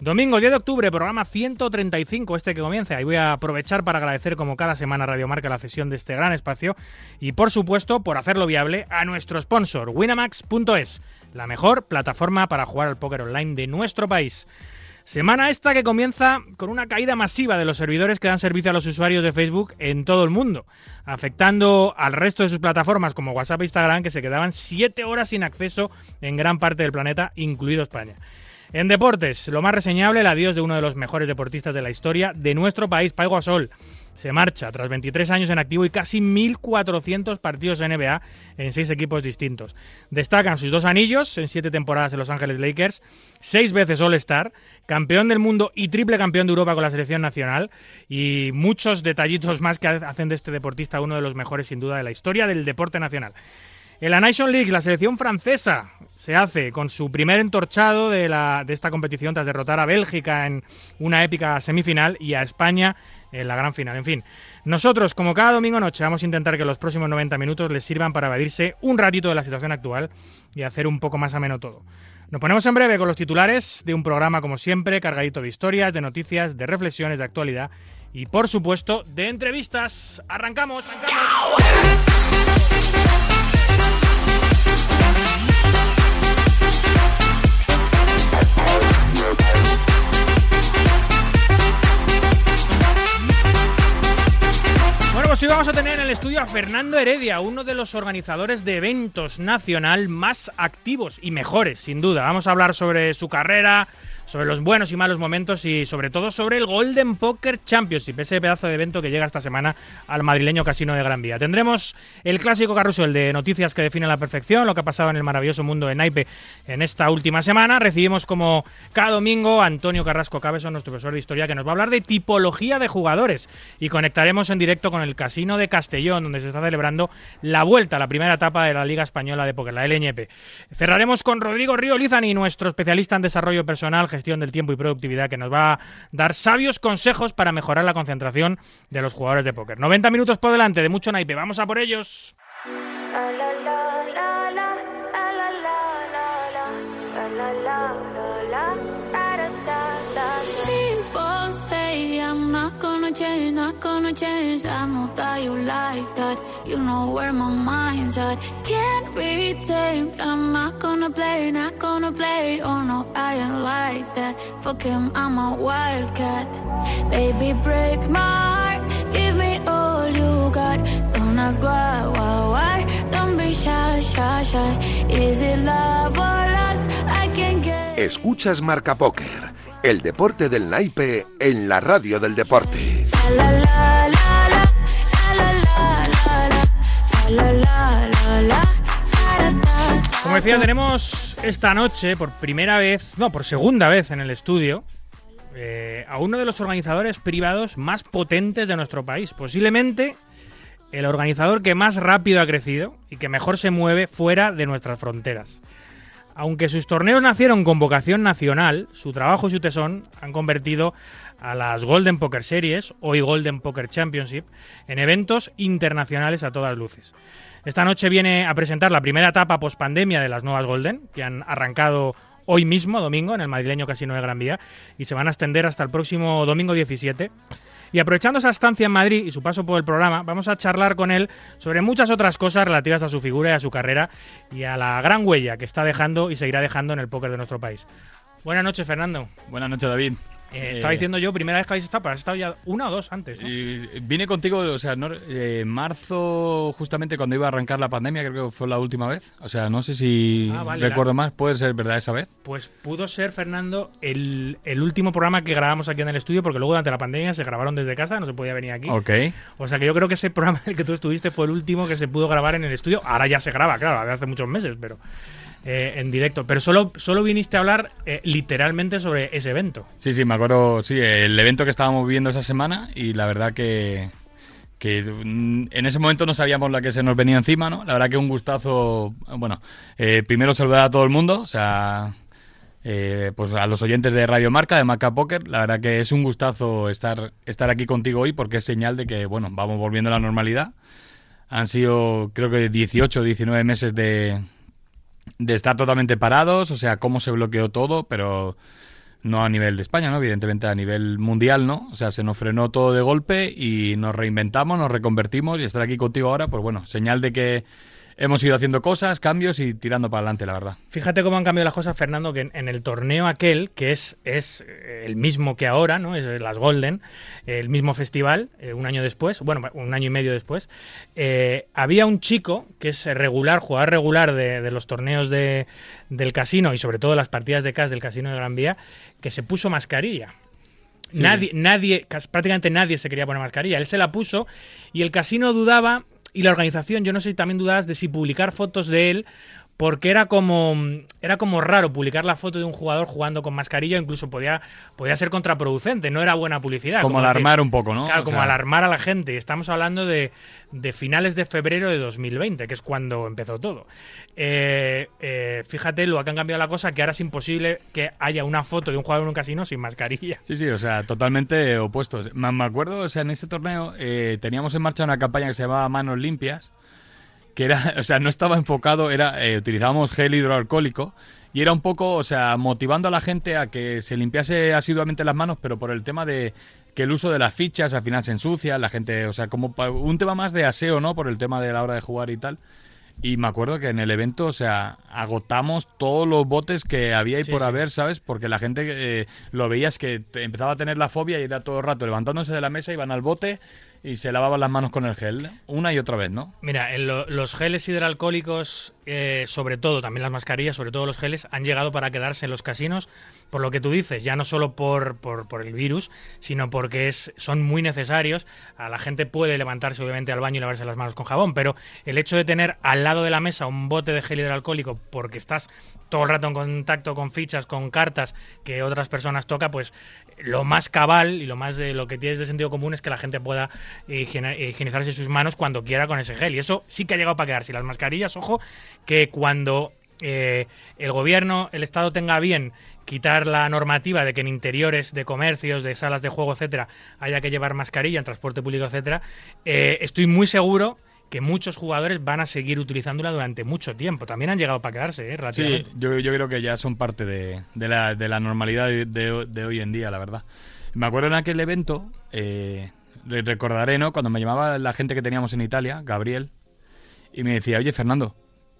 Domingo 10 de octubre, programa 135, este que comienza. Y voy a aprovechar para agradecer como cada semana a Radio Marca la cesión de este gran espacio y por supuesto por hacerlo viable a nuestro sponsor, winamax.es, la mejor plataforma para jugar al póker online de nuestro país. Semana esta que comienza con una caída masiva de los servidores que dan servicio a los usuarios de Facebook en todo el mundo, afectando al resto de sus plataformas como WhatsApp e Instagram que se quedaban 7 horas sin acceso en gran parte del planeta, incluido España. En deportes, lo más reseñable, el adiós de uno de los mejores deportistas de la historia de nuestro país, Paigo Gasol. Se marcha tras 23 años en activo y casi 1.400 partidos en NBA en seis equipos distintos. Destacan sus dos anillos en siete temporadas en Los Ángeles Lakers, seis veces All-Star, campeón del mundo y triple campeón de Europa con la selección nacional y muchos detallitos más que hacen de este deportista uno de los mejores sin duda de la historia del deporte nacional. En la Nation League, la selección francesa se hace con su primer entorchado de, la, de esta competición tras derrotar a Bélgica en una épica semifinal y a España en la gran final. En fin, nosotros, como cada domingo noche, vamos a intentar que los próximos 90 minutos les sirvan para evadirse un ratito de la situación actual y hacer un poco más ameno todo. Nos ponemos en breve con los titulares de un programa, como siempre, cargadito de historias, de noticias, de reflexiones, de actualidad y, por supuesto, de entrevistas. ¡Arrancamos! Bueno, pues hoy vamos a tener en el estudio a Fernando Heredia, uno de los organizadores de eventos nacional más activos y mejores, sin duda. Vamos a hablar sobre su carrera, sobre los buenos y malos momentos y sobre todo sobre el Golden Poker Championship, ese pedazo de evento que llega esta semana al madrileño Casino de Gran Vía. Tendremos el clásico carrusel de noticias que define la perfección lo que ha pasado en el maravilloso mundo de Naipe en esta última semana. Recibimos como cada domingo a Antonio Carrasco Cabeson, nuestro profesor de historia, que nos va a hablar de tipología de jugadores y conectaremos en directo con el Casino de Castellón, donde se está celebrando la vuelta la primera etapa de la Liga Española de Póker, la LNP. Cerraremos con Rodrigo Río Lizani, nuestro especialista en desarrollo personal, gestión del tiempo y productividad que nos va a dar sabios consejos para mejorar la concentración de los jugadores de póker. 90 minutos por delante de mucho naipe, vamos a por ellos. Change, not gonna change. I know that you like that. You know where my mind's at. Can't be tamed. I'm not gonna play, not gonna play. Oh no, I ain't like that. Fuck him, I'm a wildcat. Baby, break my heart. Give me all you got. Don't ask why, why, why. Don't be shy, shy, shy. Is it love or lust? I can get. Escuchas Marca Póker, el deporte del naipe en la radio del deporte. Como decía, tenemos esta noche por primera vez, no, por segunda vez en el estudio, eh, a uno de los organizadores privados más potentes de nuestro país. Posiblemente el organizador que más rápido ha crecido y que mejor se mueve fuera de nuestras fronteras. Aunque sus torneos nacieron con vocación nacional, su trabajo y su tesón han convertido a las Golden Poker Series, hoy Golden Poker Championship, en eventos internacionales a todas luces. Esta noche viene a presentar la primera etapa post-pandemia de las nuevas Golden, que han arrancado hoy mismo, domingo, en el madrileño Casino de Gran Vía, y se van a extender hasta el próximo domingo 17. Y aprovechando esa estancia en Madrid y su paso por el programa, vamos a charlar con él sobre muchas otras cosas relativas a su figura y a su carrera y a la gran huella que está dejando y seguirá dejando en el póker de nuestro país. Buenas noches, Fernando. Buenas noches, David. Eh, estaba diciendo yo, primera vez que habéis estado, pero has estado ya una o dos antes, ¿no? Y vine contigo, o sea, no, eh, marzo, justamente cuando iba a arrancar la pandemia, creo que fue la última vez. O sea, no sé si Ah, vale, recuerdo la- más, puede ser verdad esa vez. Pues pudo ser, Fernando, el, el último programa que grabamos aquí en el estudio, porque luego durante la pandemia se grabaron desde casa, no se podía venir aquí. Ok. O sea que yo creo que ese programa en el que tú estuviste fue el último que se pudo grabar en el estudio. Ahora ya se graba, claro, desde hace muchos meses, pero eh, en directo. Pero solo, solo viniste a hablar eh, literalmente sobre ese evento. Sí, sí, me acuerdo, sí, el evento que estábamos viviendo esa semana y la verdad que, que mm, en ese momento no sabíamos la que se nos venía encima, ¿no? La verdad que un gustazo, bueno, eh, primero saludar a todo el mundo, o sea, eh, pues a los oyentes de Radio Marca, de Marca Poker, la verdad que es un gustazo estar, estar aquí contigo hoy porque es señal de que, bueno, vamos volviendo a la normalidad. Han sido, creo que 18 o 19 meses de, de estar totalmente parados, o sea, cómo se bloqueó todo, pero no a nivel de España, ¿no? Evidentemente a nivel mundial, ¿no? O sea, se nos frenó todo de golpe y nos reinventamos, nos reconvertimos y estar aquí contigo ahora, pues bueno, señal de que hemos ido haciendo cosas, cambios y tirando para adelante, la verdad. Fíjate cómo han cambiado las cosas, Fernando, que en, el torneo aquel, que es, es eh, el mismo que ahora, ¿no? Es las Golden, el mismo festival, eh, un año después, bueno, un año y medio después, eh, había un chico que es regular, jugador regular de, los torneos de, del casino y sobre todo las partidas de cash del casino de Gran Vía, que se puso mascarilla. Nadie, nadie, prácticamente nadie se quería poner mascarilla. Él se la puso y el casino dudaba y la organización, yo no sé si también dudas de si publicar fotos de él porque era como era como raro publicar la foto de un jugador jugando con mascarilla, incluso podía, podía ser contraproducente, no era buena publicidad. Como, alarmar un poco, ¿no? Claro, como alarmar a la gente. Estamos hablando de, de, finales de febrero de 2020, que es cuando empezó todo. Eh, eh, fíjate lo que han cambiado la cosa, que ahora es imposible que haya una foto de un jugador en un casino sin mascarilla. Sí, sí, o sea, totalmente opuestos. Me, acuerdo, o sea, en ese torneo eh, teníamos en marcha una campaña que se llamaba Manos Limpias, que era, o sea, no estaba enfocado, era eh, utilizábamos gel hidroalcohólico y era un poco, o sea, motivando a la gente a que se limpiase asiduamente las manos, pero por el tema de que el uso de las fichas al final se ensucia, la gente, o sea, como un tema más de aseo, ¿no? Por el tema de la hora de jugar y tal. Y me acuerdo que en el evento, o sea, agotamos todos los botes que había y por haber, ¿sabes? Porque la gente eh, lo veías que empezaba a tener la fobia y era todo el rato levantándose de la mesa, iban al bote y se lavaban las manos con el gel una y otra vez, ¿no? Mira, los geles hidroalcohólicos, eh, sobre todo, también las mascarillas, sobre todo los geles, han llegado para quedarse en los casinos, por lo que tú dices, ya no solo por, por, por el virus, sino porque son muy necesarios. A la gente puede levantarse, obviamente, al baño y lavarse las manos con jabón, pero el hecho de tener al lado de la mesa un bote de gel hidroalcohólico porque estás todo el rato en contacto con fichas, con cartas que otras personas toca, pues lo más cabal y lo más de lo que tienes de sentido común es que la gente pueda higienizarse sus manos cuando quiera con ese gel. Y eso sí que ha llegado para quedarse. Las mascarillas, ojo, que cuando eh, el gobierno, el Estado tenga bien quitar la normativa de que en interiores de comercios, de salas de juego, etcétera, haya que llevar mascarilla en transporte público, etcétera, eh, estoy muy seguro que muchos jugadores van a seguir utilizándola durante mucho tiempo. También han llegado para quedarse, ¿eh? Sí, yo, yo, creo que ya son parte de, la, de la, normalidad de, hoy en día, la verdad. Me acuerdo en aquel evento, eh, recordaré, ¿no? Cuando me llamaba la gente que teníamos en Italia, Gabriel, y me decía, oye, Fernando,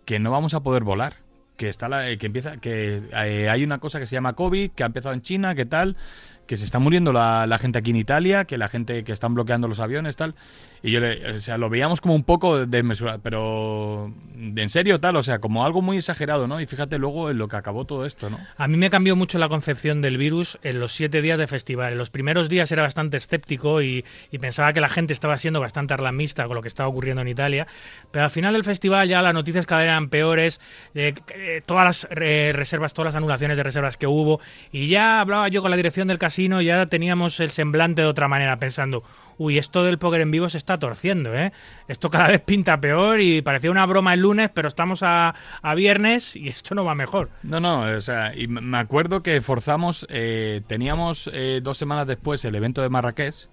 que no vamos a poder volar. Que está la, que empieza, que eh, hay una cosa que se llama COVID, que ha empezado en China, que tal, que se está muriendo la, la, gente aquí en Italia, que la gente que están bloqueando los aviones, tal. Y yo le, o sea, lo veíamos como un poco desmesurado, pero en serio tal, o sea, como algo muy exagerado, ¿no? Y fíjate luego en lo que acabó todo esto, ¿no? A mí me cambió mucho la concepción del virus en los siete días de festival. En los primeros días era bastante escéptico y, pensaba que la gente estaba siendo bastante alarmista con lo que estaba ocurriendo en Italia, pero al final del festival ya las noticias cada vez eran peores, eh, eh, todas las reservas, todas las anulaciones de reservas que hubo, y ya hablaba yo con la dirección del casino, ya teníamos el semblante de otra manera, pensando, uy, esto del póker en vivo se está torciendo, ¿eh? Esto cada vez pinta peor y parecía una broma el lunes, pero estamos a, viernes y esto no va mejor. No, no, o sea, y me acuerdo que forzamos, eh, teníamos eh, dos semanas después el evento de Marrakech,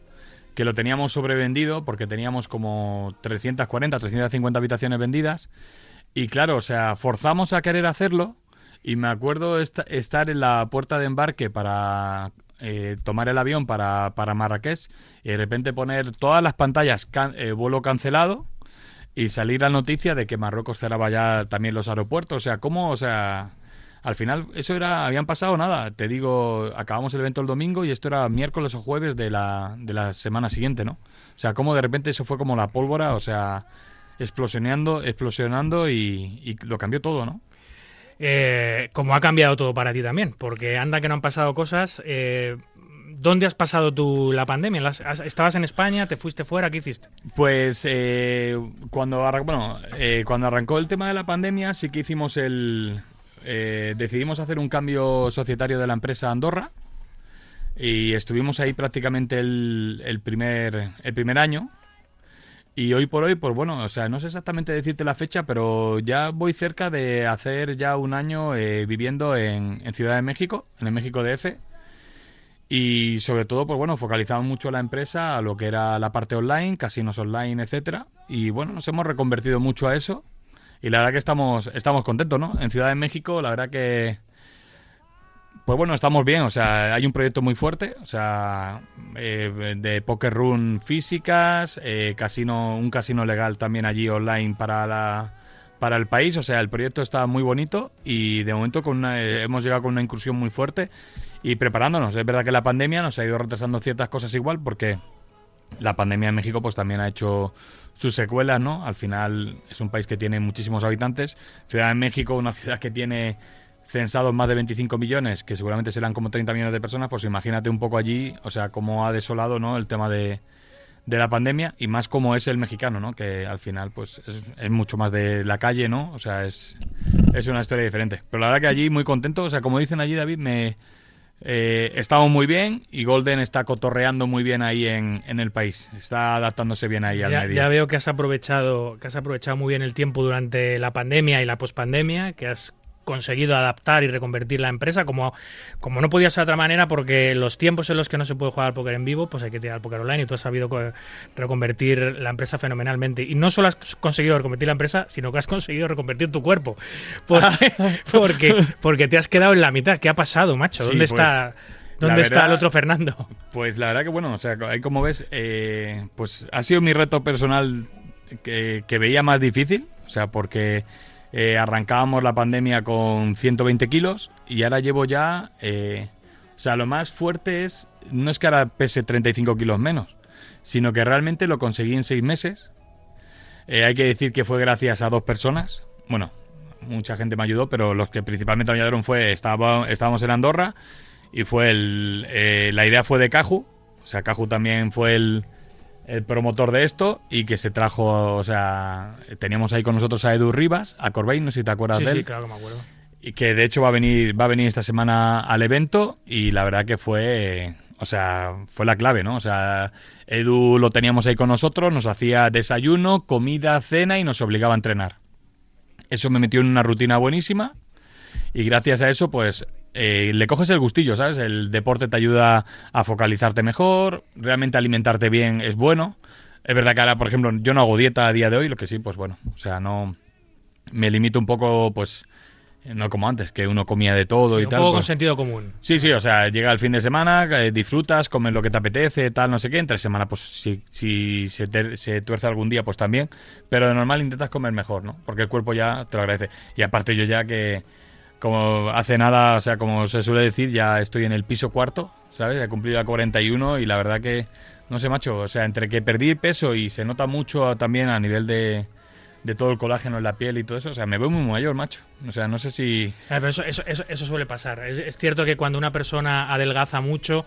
que lo teníamos sobrevendido porque teníamos como 340, 350 habitaciones vendidas. Y claro, o sea, forzamos a querer hacerlo. Y me acuerdo estar en la puerta de embarque para eh, tomar el avión para, para, Marrakech y de repente poner todas las pantallas eh, vuelo cancelado y salir la noticia de que Marruecos cerraba ya también los aeropuertos. O sea, ¿cómo? O sea, al final eso era, habían pasado nada. Te digo, acabamos el evento el domingo y esto era miércoles o jueves de la, de la semana siguiente, ¿no? O sea, como de repente eso fue como la pólvora, o sea, explosionando, explosionando y, y lo cambió todo, ¿no? Eh, como ha cambiado todo para ti también, porque anda que no han pasado cosas. Eh, ¿Dónde has pasado tú la pandemia? ¿Estabas en España? ¿Te fuiste fuera? ¿Qué hiciste? Pues eh, cuando, bueno, cuando arrancó el tema de la pandemia sí que hicimos el... decidimos hacer un cambio societario de la empresa Andorra y estuvimos ahí prácticamente el, primer, el primer año Y hoy por hoy, pues bueno, o sea, no sé exactamente decirte la fecha, pero ya voy cerca de hacer ya un año eh, viviendo en, en Ciudad de México, en el México DF. Y sobre todo, pues bueno, focalizamos mucho la empresa a lo que era la parte online, casinos online, etcétera. Y bueno, nos hemos reconvertido mucho a eso. Y la verdad que estamos, estamos contentos, ¿no? En Ciudad de México, la verdad que pues bueno, estamos bien, o sea, hay un proyecto muy fuerte, o sea, eh, de poker run físicas, eh, casino, un casino legal también allí online para la, para el país, o sea, el proyecto está muy bonito y de momento con eh, hemos llegado con una incursión muy fuerte y preparándonos. Es verdad que la pandemia nos ha ido retrasando ciertas cosas igual porque la pandemia en México pues también ha hecho sus secuelas, ¿no? Al final es un país que tiene muchísimos habitantes. Ciudad de México, una ciudad que tiene censados más de 25 millones, que seguramente serán como 30 millones de personas, pues imagínate un poco allí, o sea, cómo ha desolado ¿no? el tema de, de la pandemia y más como es el mexicano, ¿no? Que al final, pues, es, mucho más de la calle, ¿no? O sea, es, es una historia diferente. Pero la verdad que allí muy contento, o sea, como dicen allí, David, me... Eh, estamos muy bien y Golden está cotorreando muy bien ahí en, en el país. Está adaptándose bien ahí al ya, medio. Ya veo que has aprovechado, que has aprovechado muy bien el tiempo durante la pandemia y la pospandemia, que has conseguido adaptar y reconvertir la empresa, como, como no podía ser de otra manera, porque los tiempos en los que no se puede jugar al póker en vivo, pues hay que tirar al póker online y tú has sabido reconvertir la empresa fenomenalmente. Y no solo has conseguido reconvertir la empresa, sino que has conseguido reconvertir tu cuerpo. Porque, porque, porque te has quedado en la mitad. ¿Qué ha pasado, macho? ¿Dónde pues, está...? ¿Dónde está el otro Fernando? Pues la verdad que bueno, o sea, ahí como ves, eh, pues ha sido mi reto personal que, que veía más difícil, o sea, porque eh, arrancábamos la pandemia con 120 kilos y ahora llevo ya... Eh, o sea, lo más fuerte es... No es que ahora pese 35 kilos menos, sino que realmente lo conseguí en seis meses. Eh, hay que decir que fue gracias a dos personas. Bueno, mucha gente me ayudó, pero los que principalmente me ayudaron fue... Estaba, estábamos en Andorra y fue el... la idea fue de Caju. O sea, Caju también fue el el promotor de esto y que se trajo, o sea, teníamos ahí con nosotros a Edu Rivas, a Corbeil, no sé si te acuerdas de él. Sí, claro que me acuerdo. Y que de hecho va a venir, va a venir esta semana al evento y la verdad que fue, o sea, fue la clave, ¿no? O sea, Edu lo teníamos ahí con nosotros, nos hacía desayuno, comida, cena y nos obligaba a entrenar. Eso me metió en una rutina buenísima y gracias a eso, pues eh, le coges el gustillo, ¿sabes? El deporte te ayuda a focalizarte mejor, realmente alimentarte bien es bueno. Es verdad que ahora, por ejemplo, yo no hago dieta a día de hoy, lo que sí, pues bueno, o sea, no me limito un poco, pues no como antes, que uno comía de todo y tal. Un poco pues con sentido común. Sí, sí, o sea, llega el fin de semana, eh, disfrutas, comes lo que te apetece, tal, no sé qué. Entre semana, pues si, si se, se, tuerce algún día, pues también. Pero de normal intentas comer mejor, ¿no? Porque el cuerpo ya te lo agradece. Y aparte yo ya que como hace nada, o sea, como se suele decir, ya estoy en el piso cuarto, ¿sabes? He cumplido la 41 y la verdad que, no sé, macho, o sea, entre que perdí peso y se nota mucho también a nivel de, de todo el colágeno en la piel y todo eso, o sea, me veo muy mayor, macho. O sea, no sé si... eso, eso, eso, suele pasar. es, cierto que cuando una persona adelgaza mucho,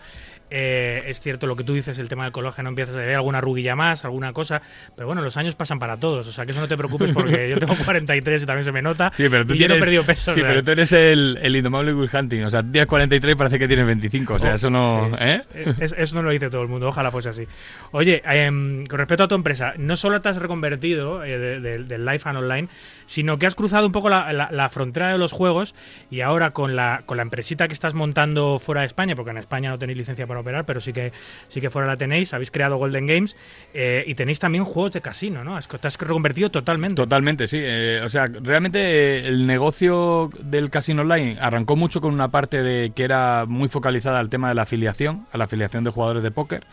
eh, es cierto lo que tú dices, el tema del colágeno, empiezas a ver alguna ruguilla más, alguna cosa, pero bueno, los años pasan para todos, o sea que eso no te preocupes porque yo tengo 43 y también se me nota sí, pero tú y tienes, yo no he perdido peso. Sí, pero tú eres el, el indomable Will Hunting, o sea, tienes 43 y parece que tienes 25, o sea, eso no... ¿eh? eh eso no lo dice todo el mundo, ojalá fuese así. Oye, em, con respecto a tu empresa, no solo te has reconvertido eh, del Life and Online, sino que has cruzado un poco la, la, frontera de los juegos y ahora con la, con la empresita que estás montando fuera de España, porque en España no tenéis licencia para operar, pero sí que sí que fuera la tenéis, habéis creado Golden Games eh, y tenéis también juegos de casino, ¿no? Te has reconvertido totalmente. Totalmente, sí. Eh, o sea, realmente eh, el negocio del casino online arrancó mucho con una parte de que era muy focalizada al tema de la afiliación, a la afiliación de jugadores de póker.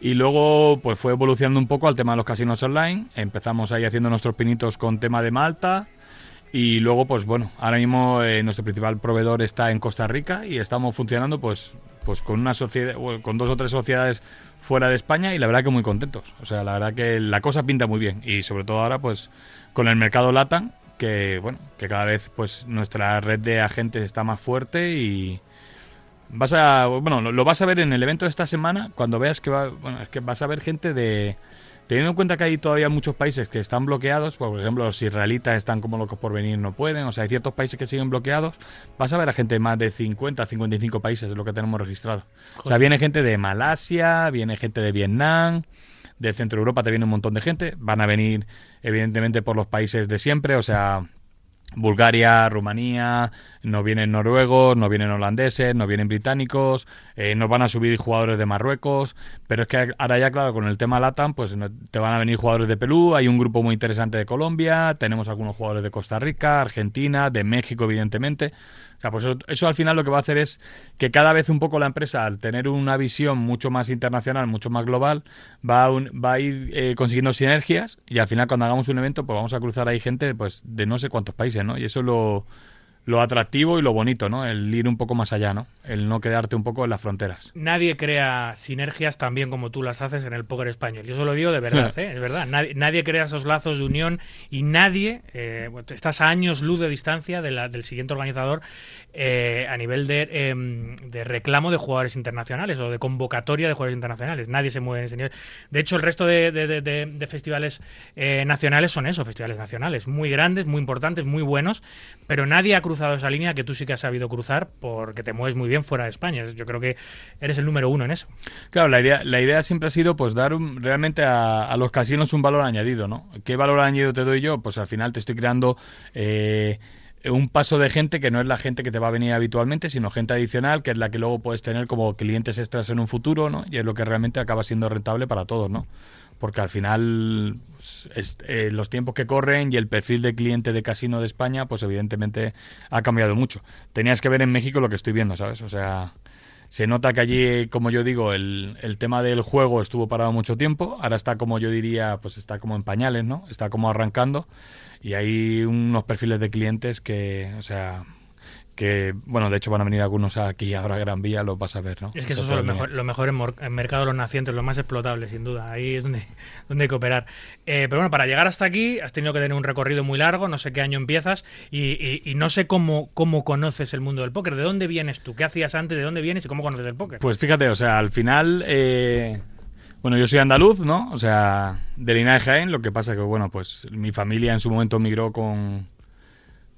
Y luego pues fue evolucionando un poco al tema de los casinos online. Empezamos ahí haciendo nuestros pinitos con tema de Malta. Y luego, pues bueno, ahora mismo nuestro principal proveedor está en Costa Rica y estamos funcionando pues pues con una sociedad, con dos o tres sociedades fuera de España y la verdad que muy contentos. O sea, la verdad que la cosa pinta muy bien y sobre todo ahora pues con el mercado LATAM que bueno, que cada vez pues nuestra red de agentes está más fuerte y vas a bueno, lo, vas a ver en el evento de esta semana cuando veas que va, bueno, es que vas a ver gente de Teniendo en cuenta que hay todavía muchos países que están bloqueados, por ejemplo, los israelitas están como locos por venir, no pueden, o sea, hay ciertos países que siguen bloqueados, vas a ver a gente de más de 50, 55 países, es lo que tenemos registrado. O sea, viene gente de Malasia, viene gente de Vietnam, de Centro Europa te viene un montón de gente. Van a venir, evidentemente, por los países de siempre, o sea, Bulgaria, Rumanía, no vienen noruegos, no vienen holandeses, no vienen británicos, eh, nos van a subir jugadores de Marruecos, pero es que ahora ya, claro, con el tema LATAM, pues te van a venir jugadores de Perú, hay un grupo muy interesante de Colombia, tenemos algunos jugadores de Costa Rica, Argentina, de México, evidentemente sea, pues eso, al final lo que va a hacer es que cada vez un poco la empresa, al tener una visión mucho más internacional, mucho más global, va a, va a ir eh, consiguiendo sinergias y al final cuando hagamos un evento, pues vamos a cruzar ahí gente pues de no sé cuántos países, ¿no? Y eso lo, lo atractivo y lo bonito, ¿no? El ir un poco más allá, ¿no? El no quedarte un poco en las fronteras. Nadie crea sinergias tan bien como tú las haces en el póker español. Yo eso lo digo de verdad, ¿eh? Es verdad. Nadie, crea esos lazos de unión y nadie, eh, estás a años luz de distancia de la, del siguiente organizador eh, a nivel de, em, de, reclamo de jugadores internacionales o de convocatoria de jugadores internacionales. Nadie se mueve en ese nivel. De hecho, el resto de, de festivales eh, nacionales son eso, festivales nacionales, muy grandes, muy importantes, muy buenos, pero nadie ha cruzado esa línea que tú sí que has sabido cruzar porque te mueves muy bien fuera de España. Yo creo que eres el número uno en eso. Claro, la idea, la idea siempre ha sido pues dar realmente a, los casinos un valor añadido, ¿no? ¿Qué valor añadido te doy yo? Pues al final te estoy creando... Eh, un paso de gente que no es la gente que te va a venir habitualmente, sino gente adicional, que es la que luego puedes tener como clientes extras en un futuro, ¿no? Y es lo que realmente acaba siendo rentable para todos, ¿no? Porque al final pues, eh, los tiempos que corren y el perfil de cliente de casino de España, pues evidentemente ha cambiado mucho. Tenías que ver en México lo que estoy viendo, ¿sabes? O sea, se nota que allí, como yo digo, el, el tema del juego estuvo parado mucho tiempo, ahora está como yo diría, pues está como en pañales, ¿no? Está como arrancando y hay unos perfiles de clientes que, o sea, que, bueno, de hecho van a venir algunos aquí ahora a Gran Vía, lo vas a ver, ¿no? Es que eso es lo mejor, lo mejor en, mercado de los nacientes, lo más explotable, sin duda. Ahí es donde, donde hay que operar. Eh, pero bueno, para llegar hasta aquí has tenido que tener un recorrido muy largo, no sé qué año empiezas y, y, no sé cómo, cómo conoces el mundo del póker. ¿De dónde vienes tú? ¿Qué hacías antes? ¿De dónde vienes y cómo conoces el póker? Pues fíjate, o sea, al final... Eh bueno, yo soy andaluz, ¿no? O sea, de Linares Jaén, lo que pasa que, bueno, pues mi familia en su momento migró con...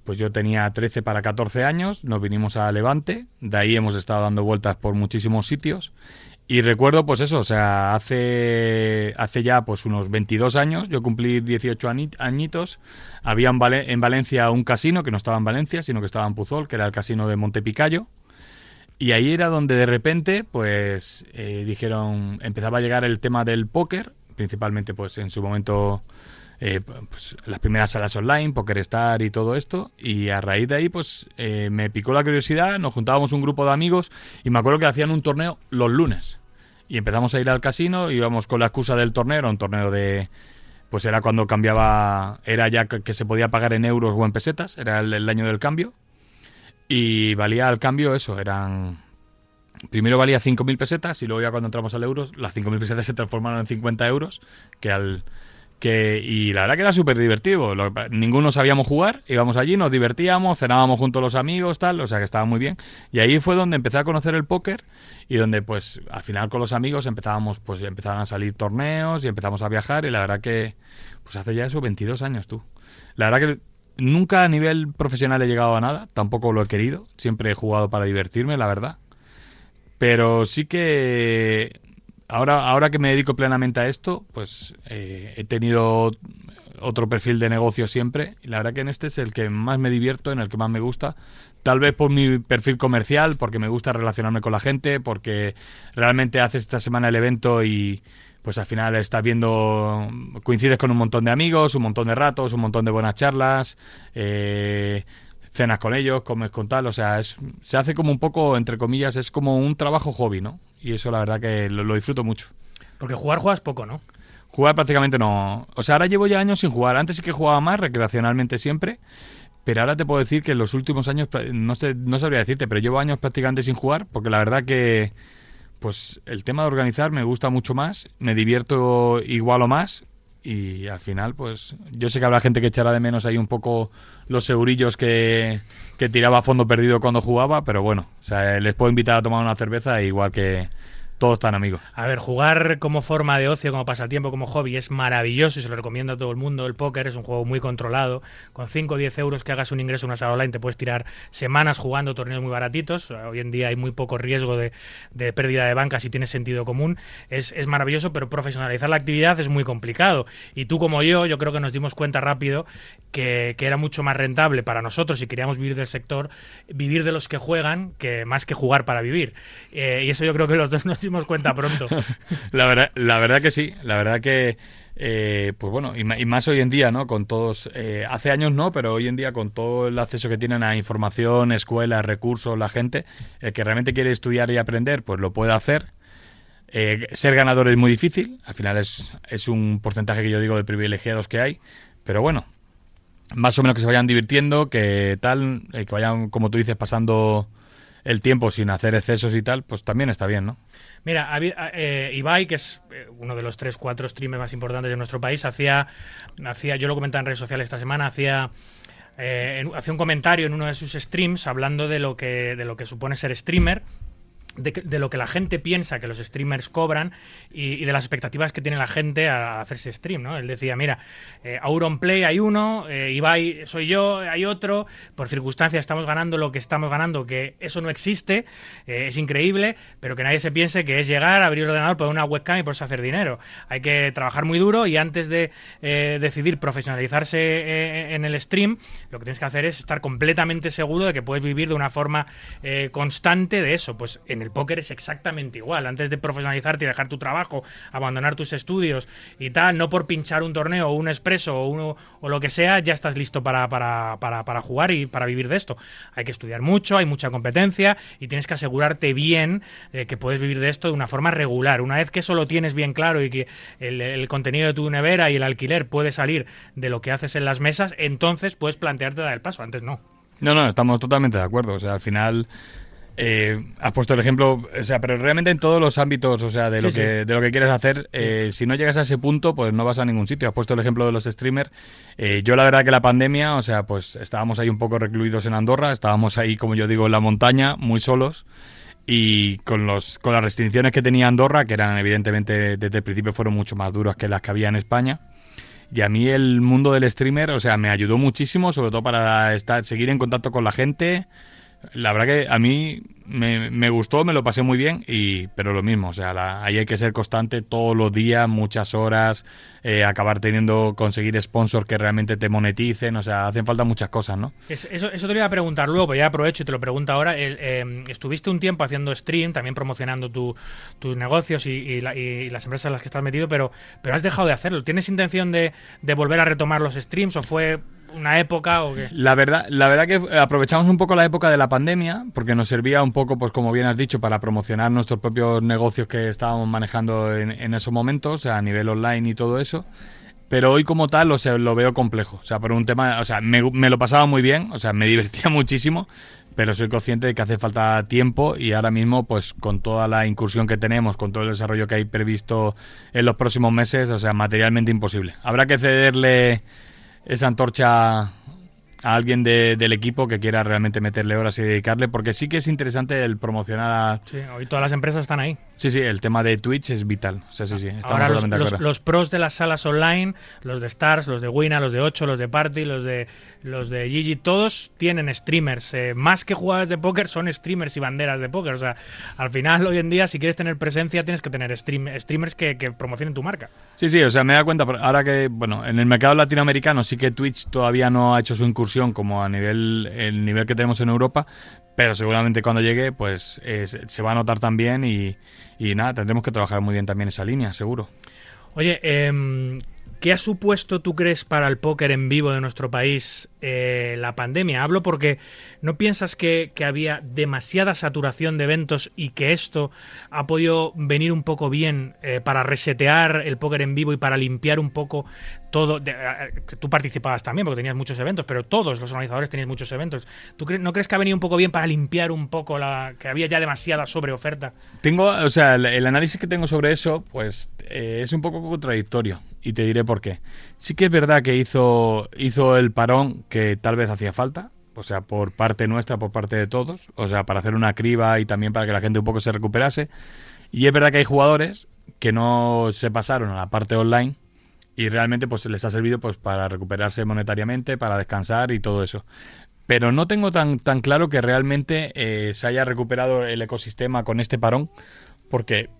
Pues yo tenía 13 para 14 años, nos vinimos a Levante, de ahí hemos estado dando vueltas por muchísimos sitios y recuerdo, pues eso, o sea, hace, hace ya pues unos 22 años, yo cumplí 18 añitos, había en, en Valencia un casino, que no estaba en Valencia, sino que estaba en Puzol, que era el casino de Montepicayo, y ahí era donde de repente, pues, eh, dijeron, empezaba a llegar el tema del póker, principalmente, pues, en su momento, eh, pues, las primeras salas online, Poker Star y todo esto, y a raíz de ahí, pues, eh, me picó la curiosidad, nos juntábamos un grupo de amigos, y me acuerdo que hacían un torneo los lunes, y empezamos a ir al casino, íbamos con la excusa del torneo, era un torneo de... Pues era cuando cambiaba, era ya que se podía pagar en euros o en pesetas, era el año del cambio, y valía al cambio eso, eran... Primero valía 5.000 pesetas y luego ya cuando entramos al euros, las 5.000 pesetas se transformaron en 50 euros, que al... Que, y la verdad que era súper divertido. ninguno sabíamos jugar, íbamos allí, nos divertíamos, cenábamos junto a los amigos, tal, o sea que estaba muy bien. Y ahí fue donde empecé a conocer el póker y donde pues al final con los amigos empezábamos, pues empezaban a salir torneos y empezamos a viajar y la verdad que pues hace ya eso 22 años tú. La verdad que Nunca a nivel profesional he llegado a nada, tampoco lo he querido, siempre he jugado para divertirme, la verdad. Pero sí que ahora, ahora que me dedico plenamente a esto, pues eh, he tenido otro perfil de negocio siempre. Y la verdad que en este es el que más me divierto, en el que más me gusta. Tal vez por mi perfil comercial, porque me gusta relacionarme con la gente, porque realmente haces esta semana el evento y, pues al final estás viendo, coincides con un montón de amigos, un montón de ratos, un montón de buenas charlas, eh, cenas con ellos, comes con tal, o sea, es, se hace como un poco, entre comillas, es como un trabajo hobby, ¿no? Y eso la verdad que lo, disfruto mucho. Porque jugar juegas poco, ¿no? Jugar prácticamente no. O sea, ahora llevo ya años sin jugar. Antes sí que jugaba más, recreacionalmente siempre. Pero ahora te puedo decir que en los últimos años, no sé, no sabría decirte, pero llevo años prácticamente sin jugar, porque la verdad que pues el tema de organizar me gusta mucho más, me divierto igual o más y al final pues yo sé que habrá gente que echará de menos ahí un poco los segurillos que, tiraba a fondo perdido cuando jugaba, pero bueno, o sea, les puedo invitar a tomar una cerveza igual que todos tan amigos. A ver, jugar como forma de ocio, como pasatiempo, como hobby es maravilloso y se lo recomiendo a todo el mundo. El póker es un juego muy controlado. Con 5 o 10 euros que hagas un ingreso en una sala online te puedes tirar semanas jugando torneos muy baratitos. Hoy en día hay muy poco riesgo de, de pérdida de banca si tienes sentido común. Es, es maravilloso, pero profesionalizar la actividad es muy complicado. Y tú como yo, yo creo que nos dimos cuenta rápido que, que era mucho más rentable para nosotros si queríamos vivir del sector, vivir de los que juegan, que más que jugar para vivir. Eh, y eso yo creo que los dos nos cuenta pronto. la, verdad, la verdad que sí, la verdad que... Eh, pues bueno, y, más hoy en día, ¿no? Con todos, eh, hace años no, pero hoy en día con todo el acceso que tienen a información, escuelas, recursos, la gente, el que realmente quiere estudiar y aprender, pues lo puede hacer. Eh, ser ganador es muy difícil, al final es, es un porcentaje que yo digo de privilegiados que hay, pero bueno, más o menos que se vayan divirtiendo, que tal, que vayan, como tú dices, pasando el tiempo sin hacer excesos y tal, pues también está bien, ¿no? Mira, eh, Ibai, que es eh, uno de los tres, cuatro streamers más importantes de nuestro país, hacía, hacía yo lo comentaba en redes sociales esta semana, hacía... Eh, hacía un comentario en uno de sus streams hablando de lo que de lo que supone ser streamer de, lo que la gente piensa que los streamers cobran y, de las expectativas que tiene la gente a, hacerse stream, ¿no? Él decía, mira, eh, Auronplay hay uno, eh, Ibai soy yo, hay otro, por circunstancias estamos ganando lo que estamos ganando, que eso no existe, eh, es increíble, pero que nadie se piense que es llegar, abrir el ordenador, poner una webcam y poderse hacer dinero. Hay que trabajar muy duro y antes de eh, decidir profesionalizarse en el stream, lo que tienes que hacer es estar completamente seguro de que puedes vivir de una forma constante de eso, pues en el póker es exactamente igual. Antes de profesionalizarte y dejar tu trabajo, abandonar tus estudios y tal, no por pinchar un torneo o un expreso o, uno, o lo que sea, ya estás listo para, para, para, jugar y para vivir de esto. Hay que estudiar mucho, hay mucha competencia y tienes que asegurarte bien eh, que puedes vivir de esto de una forma regular. Una vez que eso lo tienes bien claro y que el, el contenido de tu nevera y el alquiler puede salir de lo que haces en las mesas, entonces puedes plantearte dar el paso. Antes no. No, no, estamos totalmente de acuerdo. O sea, al final eh, has puesto el ejemplo, o sea, pero realmente en todos los ámbitos, o sea, de lo, que, de lo que quieres hacer, eh, si no llegas a ese punto, pues no vas a ningún sitio. Has puesto el ejemplo de los streamers. Eh, yo la verdad que la pandemia, o sea, pues estábamos ahí un poco recluidos en Andorra, estábamos ahí, como yo digo, en la montaña, muy solos. Y con, los, con las restricciones que tenía Andorra, que eran evidentemente desde el principio fueron mucho más duras que las que había en España. Y a mí el mundo del streamer, o sea, me ayudó muchísimo, sobre todo para estar, seguir en contacto con la gente, la verdad que a mí me, me, gustó, me lo pasé muy bien, y pero lo mismo, o sea, ahí hay que ser constante todos los días, muchas horas, eh, acabar teniendo, conseguir sponsors que realmente te moneticen, o sea, hacen falta muchas cosas, ¿no? Eso, eso te lo iba a preguntar luego, pero ya aprovecho y te lo pregunto ahora. Eh, estuviste un tiempo haciendo stream, también promocionando tus negocios y, las empresas en las que estás metido, pero, pero has dejado de hacerlo. ¿Tienes intención de, de volver a retomar los streams o fue una época o qué? La verdad, la verdad que aprovechamos un poco la época de la pandemia porque nos servía un poco, pues como bien has dicho, para promocionar nuestros propios negocios que estábamos manejando en, esos momentos, o sea, a nivel online y todo eso. Pero hoy como tal, o sea, lo veo complejo. O sea, por un tema, o sea, me, me lo pasaba muy bien, o sea, me divertía muchísimo, pero soy consciente de que hace falta tiempo y ahora mismo, pues con toda la incursión que tenemos, con todo el desarrollo que hay previsto en los próximos meses, o sea, materialmente imposible. Habrá que cederle esa antorcha a alguien del equipo que quiera realmente meterle horas y dedicarle, porque sí que es interesante el promocionar a... Sí, hoy todas las empresas están ahí. Sí, sí, el tema de Twitch es vital. O sea, sí, sí, Ahora los, los, pros de las salas online, los de Stars, los de Wina, los de 8, los de Party, los de los de Gigi, todos tienen streamers. Eh, más que jugadores de póker, son streamers y banderas de póker. O sea, al final, hoy en día, si quieres tener presencia, tienes que tener streamers que, que promocionen tu marca. Sí, sí, o sea, me da cuenta, ahora que, bueno, en el mercado latinoamericano sí que Twitch todavía no ha hecho su incursión como a nivel el nivel que tenemos en Europa, pero seguramente cuando llegue pues se va a notar también y, y, nada, tendremos que trabajar muy bien también esa línea, seguro. Oye, eh, ¿Qué ha supuesto, tú crees, para el póker en vivo de nuestro país eh, la pandemia? Hablo porque no piensas que, había demasiada saturación de eventos y que esto ha podido venir un poco bien eh, para resetear el póker en vivo y para limpiar un poco todo. Eh, tú participabas también porque tenías muchos eventos, pero todos los organizadores tenían muchos eventos. ¿Tú no crees que ha venido un poco bien para limpiar un poco la que había ya demasiada sobreoferta? Tengo, o sea, el, análisis que tengo sobre eso, pues es un poco contradictorio y te diré por qué. Sí que es verdad que hizo, hizo el parón que tal vez hacía falta, o sea, por parte nuestra, por parte de todos, o sea, para hacer una criba y también para que la gente un poco se recuperase. Y es verdad que hay jugadores que no se pasaron a la parte online y realmente pues les ha servido pues para recuperarse monetariamente, para descansar y todo eso. Pero no tengo tan, tan claro que realmente eh, se haya recuperado el ecosistema con este parón, porque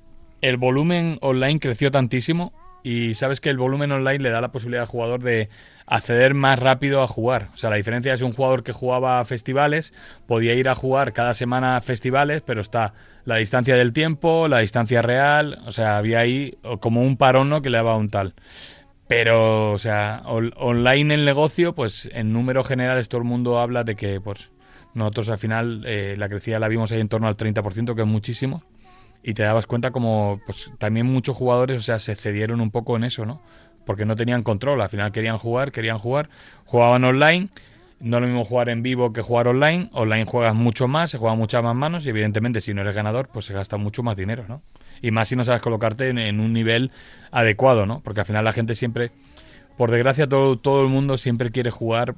el volumen online creció tantísimo y sabes que el volumen online le da la posibilidad al jugador de acceder más rápido a jugar. O sea, la diferencia es un jugador que jugaba a festivales, podía ir a jugar cada semana a festivales, pero está la distancia del tiempo, la distancia real, o sea, había ahí como un parón ¿no? que le daba un tal. Pero, o sea, online el negocio, pues en números generales todo el mundo habla de que, pues, nosotros al final eh, la crecida la vimos ahí en torno al 30%, que es muchísimo. Y te dabas cuenta como, pues, también muchos jugadores, o sea, se cedieron un poco en eso, ¿no? Porque no tenían control, al final querían jugar, querían jugar, jugaban online. No lo mismo jugar en vivo que jugar online. Online juegas mucho más, se juegan muchas más manos y evidentemente si no eres ganador, pues se gasta mucho más dinero, ¿no? y más si no sabes colocarte en, un nivel adecuado, ¿no? Porque al final la gente siempre, por desgracia, todo, todo el mundo siempre quiere jugar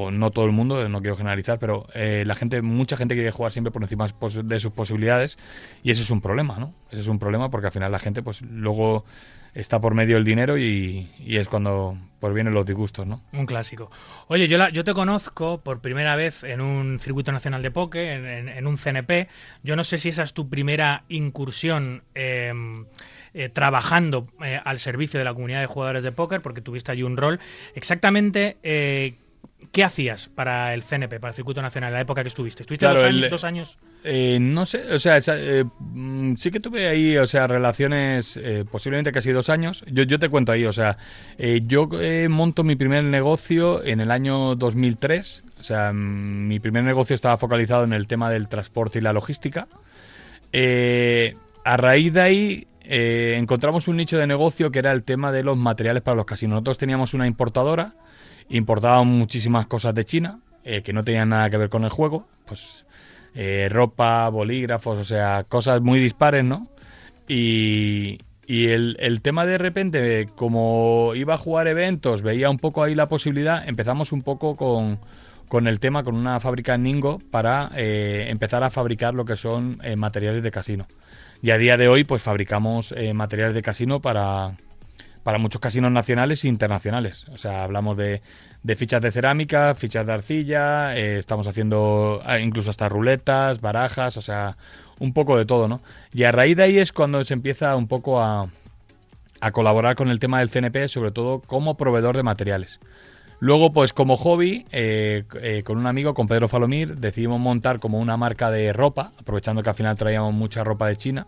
o no todo el mundo, no quiero generalizar, pero eh, la gente, mucha gente quiere jugar siempre por encima de sus posibilidades y ese es un problema, ¿no? Ese es un problema porque al final la gente, pues luego está por medio el dinero y, es cuando pues vienen los disgustos, ¿no? Un clásico. Oye, yo, yo te conozco por primera vez en un circuito nacional de póker, en, un CNP. Yo no sé si esa es tu primera incursión em, eh, trabajando eh, al servicio de la comunidad de jugadores de póker, porque tuviste allí un rol. Exactamente, ¿Qué hacías para el CNP, para el Circuito Nacional, en la época que estuviste? ¿Estuviste dos, años, eh, no sé, o sea, eh, mm, sí que tuve ahí, o sea, relaciones, eh, posiblemente casi dos años. Yo, yo te cuento ahí, o sea, yo monto mi primer negocio en el año 2003. O sea, mm, mi primer negocio estaba focalizado en el tema del transporte y la logística. a raíz de ahí encontramos un nicho de negocio que era el tema de los materiales para los casinos. Nosotros teníamos una importadora importaban muchísimas cosas de China eh, que no tenían nada que ver con el juego, pues eh, ropa, bolígrafos, o sea, cosas muy dispares, ¿no? Y, y el, el, tema de repente, como iba a jugar eventos, veía un poco ahí la posibilidad, empezamos un poco con, con el tema, con una fábrica en Ningo, para eh, empezar a fabricar lo que son materiales de casino. Y a día de hoy, pues fabricamos materiales de casino para, para muchos casinos nacionales e internacionales. O sea, hablamos de, fichas de cerámica, fichas de arcilla, eh, estamos haciendo ah, incluso hasta ruletas, barajas, o sea, un poco de todo, ¿no? Y a raíz de ahí es cuando se empieza un poco a, colaborar con el tema del CNP, sobre todo como proveedor de materiales. Luego, pues como hobby, eh, eh, con un amigo, con Pedro Falomir, decidimos montar como una marca de ropa, aprovechando que al final traíamos mucha ropa de China.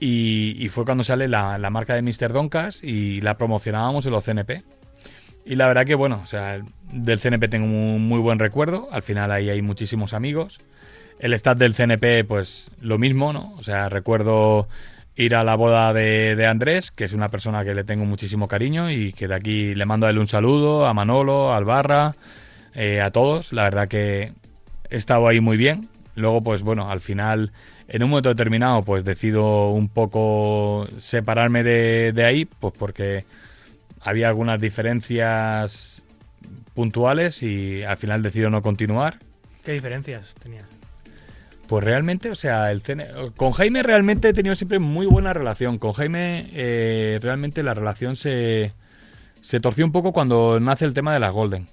Y, fue cuando sale la, marca de Mr. Doncas y la promocionábamos en los CNP. Y la verdad que, bueno, o sea, del CNP tengo un muy buen recuerdo. Al final ahí hay muchísimos amigos. El staff del CNP, pues lo mismo, ¿no? O sea, recuerdo ir a la boda de, Andrés, que es una persona que le tengo muchísimo cariño y que de aquí le mando a él un saludo, a Manolo, al Barra, eh, a todos. La verdad que he estado ahí muy bien. Luego, pues bueno, al final en un momento determinado, pues decido un poco separarme de, ahí, pues porque había algunas diferencias puntuales y al final decido no continuar. ¿Qué diferencias tenía? Pues realmente, o sea, el con Jaime realmente he tenido siempre muy buena relación. Con Jaime eh, realmente la relación se, se torció un poco cuando nace el tema de las Golden.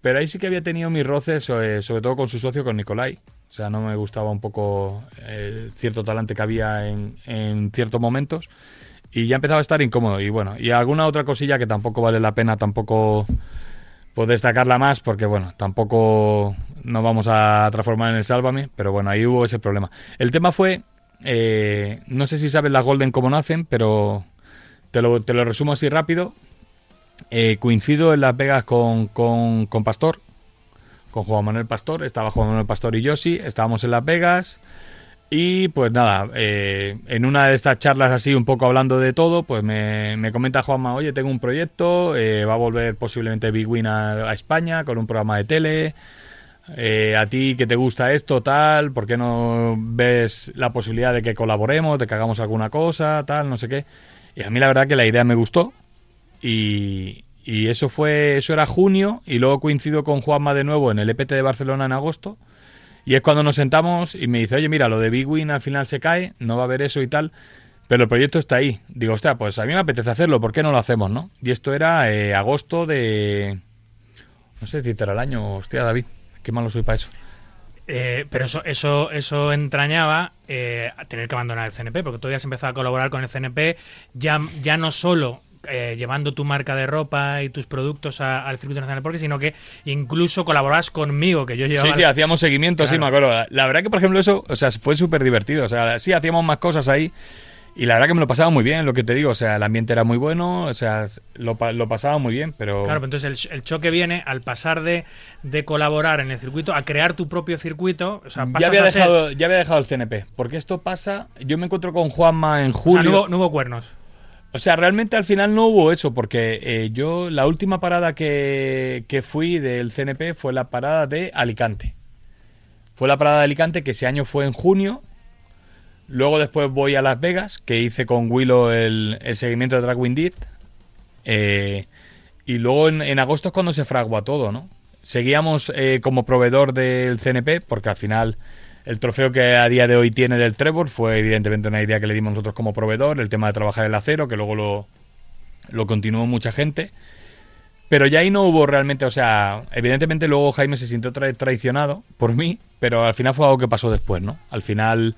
Pero ahí sí que había tenido mis roces, sobre, sobre todo con su socio, con Nicolai. O sea, no me gustaba un poco eh, cierto talante que había en, ciertos momentos. Y ya empezaba a estar incómodo. Y bueno, y alguna otra cosilla que tampoco vale la pena tampoco pues destacarla más, porque bueno, tampoco nos vamos a transformar en el Sálvame, pero bueno, ahí hubo ese problema. El tema fue, eh, no sé si sabes las Golden cómo nacen, pero te lo, te lo resumo así rápido. Eh, coincido en Las Vegas con, con, con Pastor, con Juan Manuel Pastor, estaba Juan Manuel Pastor y yo sí, estábamos en Las Vegas. Y pues nada, eh, en una de estas charlas así, un poco hablando de todo, pues me, me comenta Juanma, oye, tengo un proyecto, eh, va a volver posiblemente Big Win a, España con un programa de tele. Eh, a ti que te gusta esto, tal, ¿por qué no ves la posibilidad de que colaboremos, de que hagamos alguna cosa, tal, no sé qué? Y a mí la verdad que la idea me gustó y, y eso fue, eso era junio, y luego coincido con Juanma de nuevo en el EPT de Barcelona en agosto. Y es cuando nos sentamos y me dice, oye, mira, lo de Big Win al final se cae, no va a haber eso y tal, pero el proyecto está ahí. Digo, hostia, pues a mí me apetece hacerlo, ¿por qué no lo hacemos, no? Y esto era eh, agosto de... No sé si era el año, hostia, David, qué malo soy para eso. Eh, pero eso, eso, eso entrañaba eh, tener que abandonar el CNP, porque tú habías empezado a colaborar con el CNP, ya, ya no solo eh, llevando tu marca de ropa y tus productos a- al circuito nacional porque sino que incluso colaborabas conmigo, que yo llevaba... Sí, sí, hacíamos seguimiento, sí, me acuerdo. La- verdad que, por ejemplo, eso, o sea, fue súper divertido. O sea, sí, hacíamos más cosas ahí. Y la verdad que me lo pasaba muy bien, lo que te digo. O sea, el ambiente era muy bueno, o sea, lo, pa- lo pasaba muy bien, pero... Claro, pero entonces el, el choque viene al pasar de, de colaborar en el circuito a crear tu propio circuito. O sea, ya había, ser- dejado, ya había dejado el CNP, porque esto pasa, yo me encuentro con Juanma en o sea, julio. no hubo, no hubo cuernos. O sea, realmente al final no hubo eso, porque eh, yo la última parada que, que fui del CNP fue la parada de Alicante. Fue la parada de Alicante que ese año fue en junio. Luego después voy a Las Vegas, que hice con Willow el, el seguimiento de Drag Deed. Eh, y luego en, en agosto es cuando se fragua todo, ¿no? Seguíamos eh, como proveedor del CNP, porque al final el trofeo que a día de hoy tiene del Trevor fue evidentemente una idea que le dimos nosotros como proveedor, el tema de trabajar el acero, que luego lo, lo continuó mucha gente. Pero ya ahí no hubo realmente, o sea, evidentemente luego Jaime se sintió tra- traicionado por mí, pero al final fue algo que pasó después, ¿no? Al final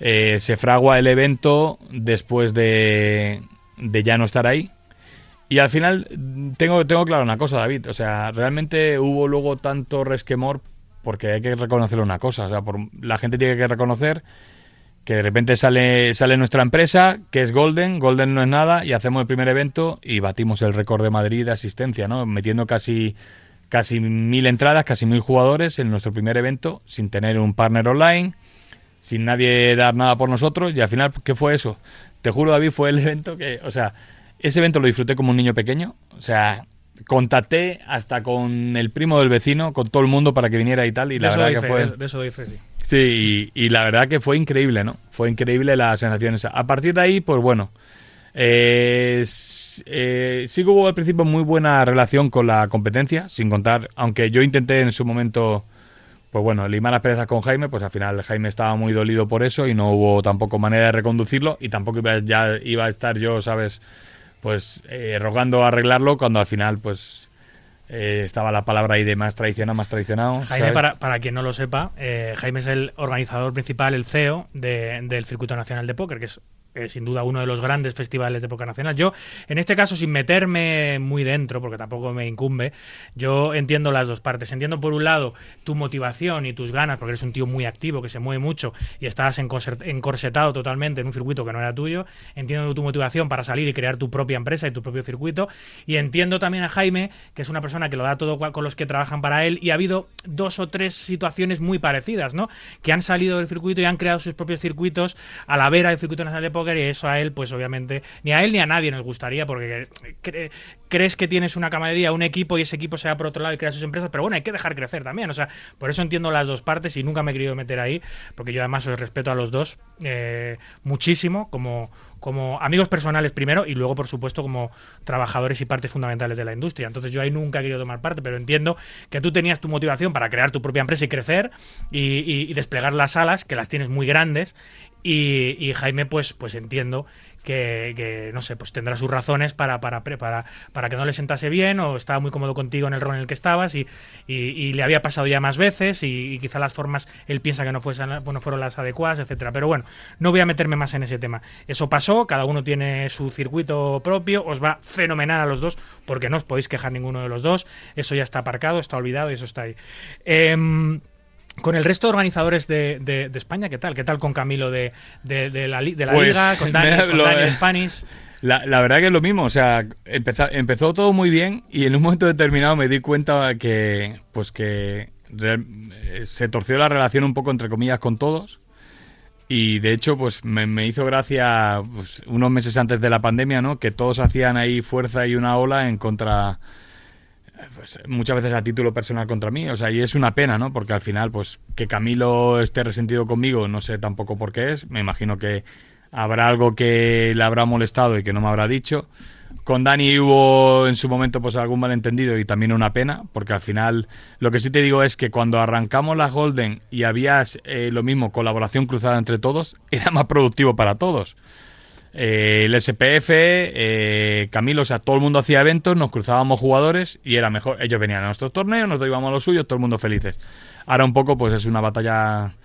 eh, se fragua el evento después de, de ya no estar ahí. Y al final tengo, tengo claro una cosa, David. O sea, realmente hubo luego tanto resquemor porque hay que reconocer una cosa. O sea, por, la gente tiene que reconocer que de repente sale, sale nuestra empresa, que es Golden, Golden no es nada, y hacemos el primer evento y batimos el récord de Madrid de asistencia, ¿no? Metiendo casi, casi mil entradas, casi mil jugadores en nuestro primer evento, sin tener un partner online, sin nadie dar nada por nosotros, y al final, ¿qué fue eso? Te juro, David, fue el evento que, o sea, ese evento lo disfruté como un niño pequeño, o sea, contacté hasta con el primo del vecino, con todo el mundo para que viniera y tal, y la verdad que fe, fue... de- de eso doy fe, sí. Sí, y, y la verdad que fue increíble, ¿no? Fue increíble la sensación esa. A partir de ahí, pues bueno, eh, eh, sí que hubo al principio muy buena relación con la competencia, sin contar, aunque yo intenté en su momento, pues bueno, limar las perezas con Jaime, pues al final Jaime estaba muy dolido por eso y no hubo tampoco manera de reconducirlo y tampoco iba, ya iba a estar yo, ¿sabes? Pues eh, rogando arreglarlo cuando al final, pues... eh, estaba la palabra ahí de más traicionado, más traicionado. Jaime, para, para quien no lo sepa, eh, Jaime es el organizador principal, el CEO de- del Circuito Nacional de Póker, que es eh, sin duda uno de los grandes festivales de póker nacional. Yo, en este caso, sin meterme muy dentro, porque tampoco me incumbe, yo entiendo las dos partes. Entiendo, por un lado, tu motivación y tus ganas, porque eres un tío muy activo, que se mueve mucho y estabas encorset- encorsetado totalmente en un circuito que no era tuyo. Entiendo tu motivación para salir y crear tu propia empresa y tu propio circuito. Y entiendo también a Jaime, que es una persona que lo da todo con los que trabajan para él. Y ha habido dos o tres situaciones muy parecidas, ¿no? Que han salido del circuito y han creado sus propios circuitos a la vera del circuito nacional de Y eso a él, pues obviamente, ni a él ni a nadie nos gustaría, porque cre- crees que tienes una camaradería, un equipo y ese equipo se va por otro lado y crea sus empresas. Pero bueno, hay que dejar crecer también. O sea, por eso entiendo las dos partes y nunca me he querido meter ahí, porque yo además os respeto a los dos eh, muchísimo como, como amigos personales primero y luego, por supuesto, como trabajadores y partes fundamentales de la industria. Entonces yo ahí nunca he querido tomar parte, pero entiendo que tú tenías tu motivación para crear tu propia empresa y crecer y, y- y desplegar las salas, que las tienes muy grandes. Y, Jaime, pues, pues entiendo que, que, no sé, pues tendrá sus razones para, para, para, para que no le sentase bien o estaba muy cómodo contigo en el rol en el que estabas y, y, le había pasado ya más veces y, y quizá las formas él piensa que no, fuesen, no fueron las adecuadas, etcétera. Pero bueno, no voy a meterme más en ese tema. Eso pasó, cada uno tiene su circuito propio, os va fenomenal a los dos porque no os podéis quejar ninguno de los dos. Eso ya está aparcado, está olvidado y eso está ahí. Em, con el resto de organizadores de, de- de España, ¿qué tal? ¿Qué tal con Camilo de, de- la, li- de la Pues, Liga, con Dani, con Dani Spanish? La, la verdad que es lo mismo, o sea, empezó, empezó todo muy bien y en un momento determinado me di cuenta que, pues que eh, se torció la relación un poco entre comillas con todos y de hecho pues me, me hizo gracia pues, unos meses antes de la pandemia, ¿no? Que todos hacían ahí fuerza y una ola en contra, pues, muchas veces a título personal contra mí, o sea, y es una pena, ¿no? Porque al final pues que Camilo esté resentido conmigo, no sé tampoco por qué es, me imagino que habrá algo que le habrá molestado y que no me habrá dicho. Con Dani hubo en su momento pues algún malentendido y también una pena, porque al final lo que sí te digo es que cuando arrancamos las Golden y había eh, lo mismo, colaboración cruzada entre todos, era más productivo para todos. Eh, el SPF, eh, Camilo, o sea, todo el mundo hacía eventos, nos cruzábamos jugadores y era mejor. Ellos venían a nuestros torneos, nosotros íbamos a los suyos, todo el mundo felices. Ahora un poco pues es una batalla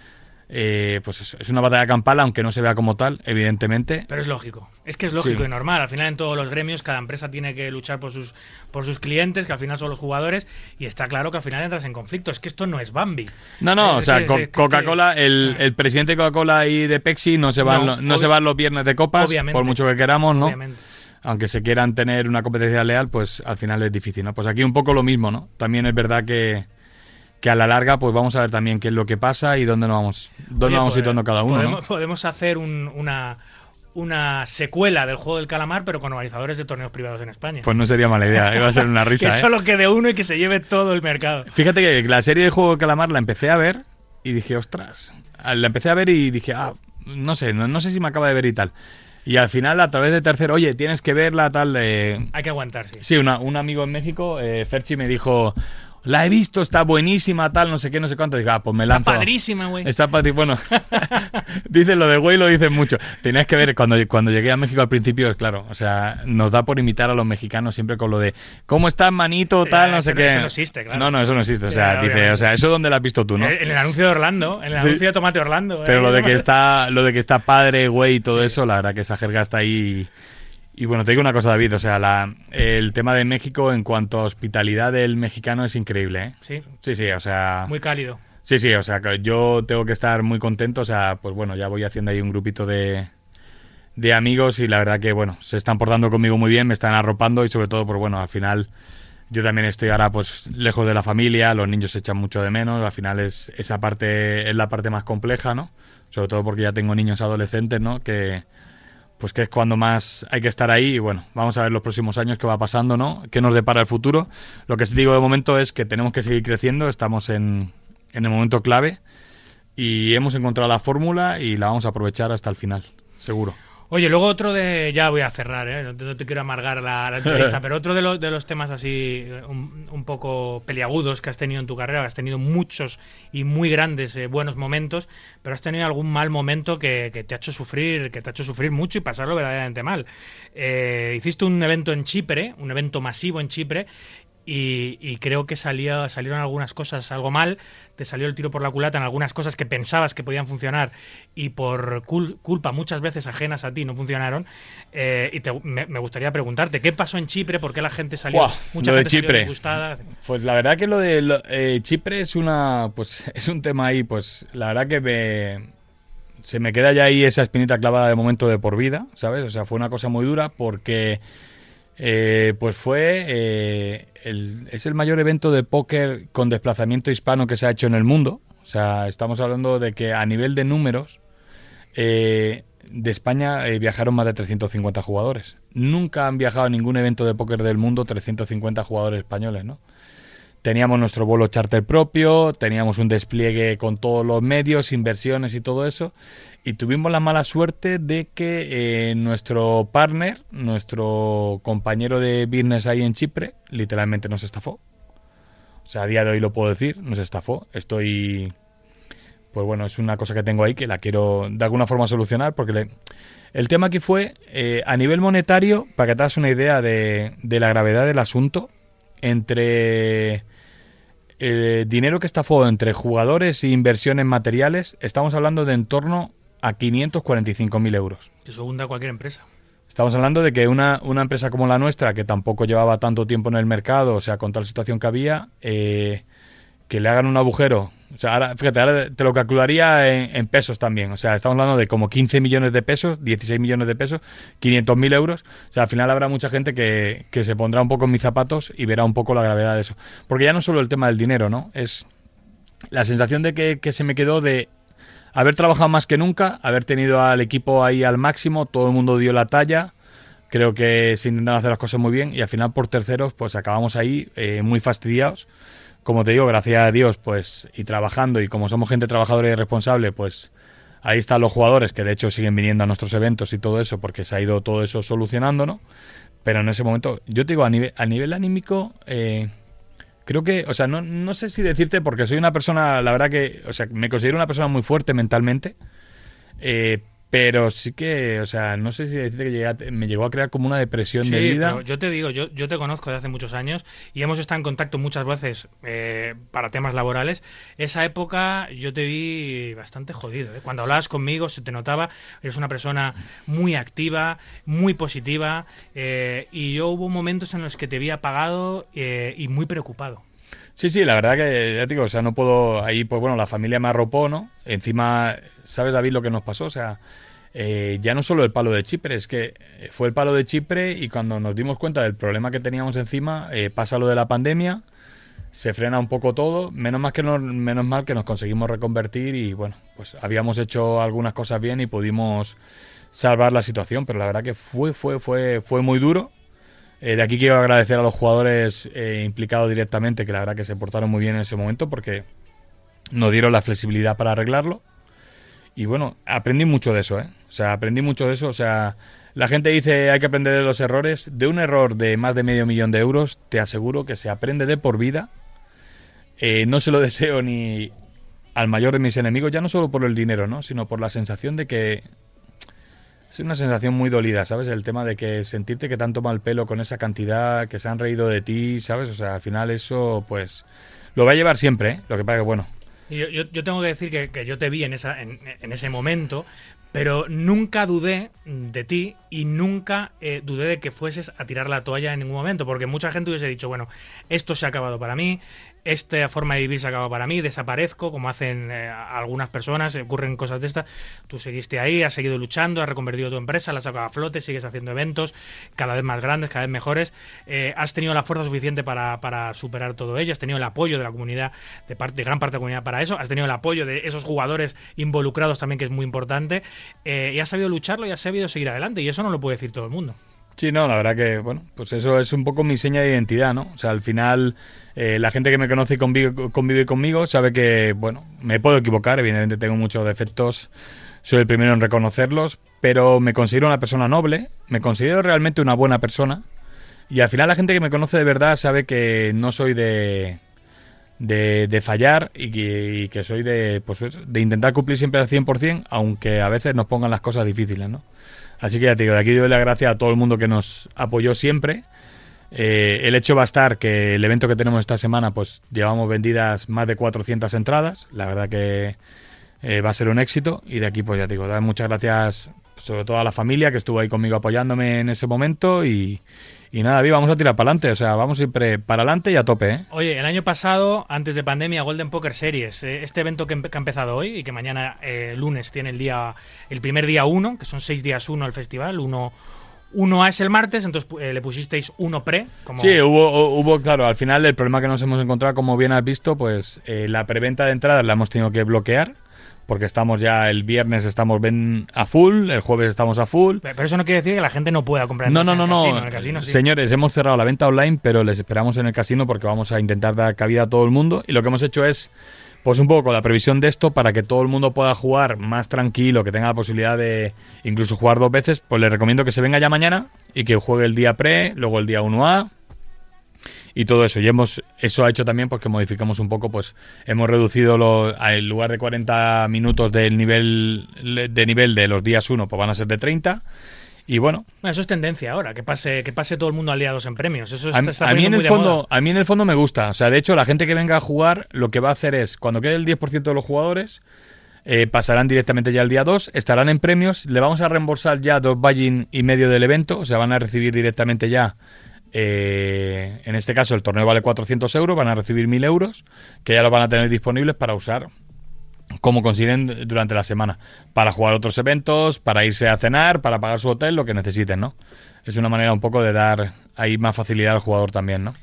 eh, pues es, es, una batalla campal, aunque no se vea como tal, evidentemente. Pero es lógico. Es que es lógico sí. y normal. Al final, en todos los gremios, cada empresa tiene que luchar por sus, por sus clientes, que al final son los jugadores, y está claro que al final entras en conflicto. Es que esto no es Bambi. No, no, es, o sea, co Coca-Cola, el, el, presidente de Coca-Cola y de Pepsi no se van, no, no se van los viernes de copas, obviamente, por mucho que queramos, ¿no? Obviamente. Aunque se quieran tener una competencia leal, pues al final es difícil, ¿no? Pues aquí un poco lo mismo, ¿no? También es verdad que que a la larga pues vamos a ver también qué es lo que pasa y dónde nos vamos, dónde Oye, vamos pues, situando cada uno. Podemos, ¿no? podemos hacer un, una, una secuela del juego del calamar, pero con organizadores de torneos privados en España. Pues no sería mala idea, iba a ser una risa. que ¿eh? solo quede uno y que se lleve todo el mercado. Fíjate que la serie de juego del calamar la empecé a ver y dije, ostras, la empecé a ver y dije, ah, no sé, no, no sé si me acaba de ver y tal. Y al final, a través de tercero, oye, tienes que verla, tal. Eh... Hay que aguantar, sí. Sí, una, un amigo en México, eh, Ferchi, me dijo, la he visto, está buenísima, tal, no sé qué, no sé cuánto. Digo, ah, pues me lanzo. Está padrísima, güey. Está padrísima. Bueno, dicen lo de güey, lo dicen mucho. Tenías que ver, cuando, cuando llegué a México al principio, es claro, o sea, nos da por imitar a los mexicanos siempre con lo de, ¿cómo estás, manito, tal, no sé qué. Eso no existe, claro. No, no, eso no existe. O sea, Claro, dice, o sea, eso donde lo has visto tú, ¿no? En el anuncio de Orlando, en el Sí. anuncio de Tomate Orlando. Pero ¿eh? lo de que está, lo de que está padre, güey, y todo eso, la verdad que esa jerga está ahí. Y, y bueno, te digo una cosa, David, o sea, la, el tema de México en cuanto a hospitalidad del mexicano es increíble, ¿eh? Sí, Sí, sí, o sea. muy cálido. Sí, sí, o sea, yo tengo que estar muy contento, o sea, pues bueno, ya voy haciendo ahí un grupito de, de amigos y la verdad que, bueno, se están portando conmigo muy bien, me están arropando y sobre todo, pues bueno, al final yo también estoy ahora pues lejos de la familia, los niños se echan mucho de menos, al final es esa parte es la parte más compleja, ¿no? Sobre todo porque ya tengo niños adolescentes, ¿no? Que pues que es cuando más hay que estar ahí y bueno, vamos a ver los próximos años qué va pasando, ¿no? ¿Qué nos depara el futuro? Lo que digo de momento es que tenemos que seguir creciendo, estamos en, en el momento clave y hemos encontrado la fórmula y la vamos a aprovechar hasta el final, seguro. Oye, luego otro de. Ya voy a cerrar, ¿eh? no, te, no te quiero amargar la, la entrevista, pero otro de, los de los temas así un, un, poco peliagudos que has tenido en tu carrera, que has tenido muchos y muy grandes eh, buenos momentos, pero has tenido algún mal momento que, que, te ha hecho sufrir, que te ha hecho sufrir mucho y pasarlo verdaderamente mal. Eh, hiciste un evento en Chipre, un evento masivo en Chipre, y, y, creo que salía, salieron algunas cosas algo mal, te salió el tiro por la culata en algunas cosas que pensabas que podían funcionar y por cul culpa muchas veces ajenas a ti no funcionaron. Eh, y te, me, me, gustaría preguntarte, ¿qué pasó en Chipre? ¿Por qué la gente salió, wow, mucha lo gente de Chipre. salió? Pues la verdad que lo de lo, eh, Chipre es una, pues es un tema ahí, pues la verdad que me, se me queda ya ahí esa espinita clavada de momento de por vida, ¿sabes? O sea, fue una cosa muy dura porque... Eh, pues fue eh, el, es el mayor evento de póker con desplazamiento hispano que se ha hecho en el mundo. O sea, estamos hablando de que a nivel de números eh, de España eh, viajaron más de 350 jugadores. Nunca han viajado a ningún evento de póker del mundo 350 jugadores españoles, ¿no? Teníamos nuestro vuelo charter propio, teníamos un despliegue con todos los medios, inversiones y todo eso. Y tuvimos la mala suerte de que eh, nuestro partner, nuestro compañero de business ahí en Chipre, literalmente nos estafó. O sea, a día de hoy lo puedo decir, nos estafó. Estoy. Pues bueno, es una cosa que tengo ahí que la quiero de alguna forma solucionar porque le... el tema aquí fue eh, a nivel monetario, para que te hagas una idea de, de la gravedad del asunto, entre el dinero que estafó entre jugadores e inversiones materiales, estamos hablando de en torno a 545.000 euros. Eso hunda cualquier empresa. Estamos hablando de que una, una, empresa como la nuestra, que tampoco llevaba tanto tiempo en el mercado, o sea, con tal situación que había, eh, que le hagan un agujero. O sea, ahora, fíjate, ahora te lo calcularía en, en, pesos también. O sea, estamos hablando de como 15 millones de pesos, 16 millones de pesos, 500.000 euros. O sea, al final habrá mucha gente que, que se pondrá un poco en mis zapatos y verá un poco la gravedad de eso. Porque ya no solo el tema del dinero, ¿no? Es la sensación de que, que se me quedó de haber trabajado más que nunca, haber tenido al equipo ahí al máximo, todo el mundo dio la talla, creo que se intentaron hacer las cosas muy bien y al final por terceros pues acabamos ahí eh, muy fastidiados. Como te digo, gracias a Dios pues y trabajando y como somos gente trabajadora y responsable pues ahí están los jugadores que de hecho siguen viniendo a nuestros eventos y todo eso porque se ha ido todo eso solucionando, ¿no? pero en ese momento, yo te digo, a nivel, a nivel anímico, eh, creo que, o sea, no, no sé si decirte, porque soy una persona, la verdad que, o sea, me considero una persona muy fuerte mentalmente, eh, pero sí que, o sea, no sé si decirte que llegué a- me llegó a crear como una depresión de vida. pero yo te digo, yo, yo te conozco de hace muchos años y hemos estado en contacto muchas veces eh, para temas laborales. Esa época yo te vi bastante jodido. ¿eh? Cuando hablabas conmigo se te notaba, eres una persona muy activa, muy positiva eh, y yo hubo momentos en los que te vi apagado eh, y muy preocupado. Sí, sí, la verdad que ya te digo, o sea, no puedo. Ahí, pues bueno, la familia me arropó, ¿no? Encima, ¿sabes, David, lo que nos pasó? O sea, eh, ya no solo el palo de Chipre, es que fue el palo de Chipre y cuando nos dimos cuenta del problema que teníamos encima, eh, pasa lo de la pandemia, se frena un poco todo. Menos mal que nos, menos mal que nos conseguimos reconvertir y bueno, pues habíamos hecho algunas cosas bien y pudimos salvar la situación, pero la verdad que fue, fue, fue, fue muy duro. Eh, de aquí quiero agradecer a los jugadores eh, implicados directamente, que la verdad que se portaron muy bien en ese momento porque nos dieron la flexibilidad para arreglarlo. Y bueno, aprendí mucho de eso, ¿eh? O sea, aprendí mucho de eso. O sea, la gente dice hay que aprender de los errores. De un error de más de medio millón de euros, te aseguro que se aprende de por vida. Eh, no se lo deseo ni al mayor de mis enemigos, ya no solo por el dinero, ¿no? Sino por la sensación de que es una sensación muy dolida, ¿sabes? El tema de que sentirte que te han tomado el pelo con esa cantidad, que se han reído de ti, ¿sabes? O sea, al final eso, pues, lo va a llevar siempre, ¿eh? Lo que pasa que, bueno, yo, yo- yo tengo que decir que, que yo te vi en, esa, en, ese momento, pero nunca dudé de ti y nunca eh, dudé de que fueses a tirar la toalla en ningún momento, porque mucha gente hubiese dicho, bueno, esto se ha acabado para mí, esta forma de vivir se ha acabado para mí, desaparezco, como hacen eh, algunas personas, ocurren cosas de estas. Tú seguiste ahí, has seguido luchando, has reconvertido tu empresa, la has sacado a flote, sigues haciendo eventos cada vez más grandes, cada vez mejores. Eh, has tenido la fuerza suficiente para, para superar todo ello, has tenido el apoyo de la comunidad, de, parte, de gran parte de la comunidad para eso, has tenido el apoyo de esos jugadores involucrados también, que es muy importante, eh, y has sabido lucharlo y has sabido seguir adelante, y eso no lo puede decir todo el mundo. Sí, no, la verdad que, bueno, pues eso es un poco mi seña de identidad, ¿no? O sea, al final, eh, la gente que me conoce y convive, convive conmigo sabe que, bueno, me puedo equivocar, evidentemente tengo muchos defectos, soy el primero en reconocerlos, pero me considero una persona noble, me considero realmente una buena persona, y al final la gente que me conoce de verdad sabe que no soy de, de, de fallar y que, y que soy de, pues, de intentar cumplir siempre al 100%, aunque a veces nos pongan las cosas difíciles, ¿no? Así que ya te digo, de aquí doy las gracias a todo el mundo que nos apoyó siempre. Eh, el hecho va a estar que el evento que tenemos esta semana, pues llevamos vendidas más de 400 entradas. La verdad que eh, va a ser un éxito. Y de aquí, pues ya te digo, dar muchas gracias sobre todo a la familia que estuvo ahí conmigo apoyándome en ese momento. Y, y nada, David, vamos a tirar para adelante. O sea, vamos siempre para adelante y a tope, ¿eh? Oye, el año pasado, antes de pandemia, Golden Poker Series, eh, este evento que, ha empezado hoy y que mañana, eh, lunes, tiene el día el primer día 1, que son seis días 1 el festival, 1 1A es el martes, entonces eh, le pusisteis 1 pre. Como... Sí, hubo, hubo, claro, al final el problema que nos hemos encontrado, como bien has visto, pues eh, la preventa de entradas la hemos tenido que bloquear, porque estamos ya el viernes estamos ven a full, el jueves estamos a full. Pero eso no quiere decir que la gente no pueda comprar No, no, no, en el no. casino, en el casino sí. Señores, hemos cerrado la venta online, pero les esperamos en el casino porque vamos a intentar dar cabida a todo el mundo. Y lo que hemos hecho es, pues un poco con la previsión de esto, para que todo el mundo pueda jugar más tranquilo, que tenga la posibilidad de incluso jugar dos veces, pues les recomiendo que se venga ya mañana y que juegue el día pre, luego el día 1A y todo eso. Y hemos, eso ha hecho también pues que modificamos un poco, pues hemos reducido lo, en lugar de 40 minutos del nivel de nivel de los días 1, pues van a ser de 30. Y bueno, eso es tendencia ahora, que pase, que pase todo el mundo al día 2 en premios. Eso está, está a mí en el fondo, a mí en el fondo me gusta. O sea, de hecho, la gente que venga a jugar, lo que va a hacer es, cuando quede el 10% de los jugadores, eh, pasarán directamente ya al día 2, estarán en premios, le vamos a reembolsar ya dos buy y medio del evento, o sea, van a recibir directamente ya, eh, en este caso el torneo vale 400 euros, van a recibir 1000 euros, que ya los van a tener disponibles para usar como consiguen durante la semana, para jugar otros eventos, para irse a cenar, para pagar su hotel, lo que necesiten, ¿no? Es una manera un poco de dar ahí más facilidad al jugador también, ¿no?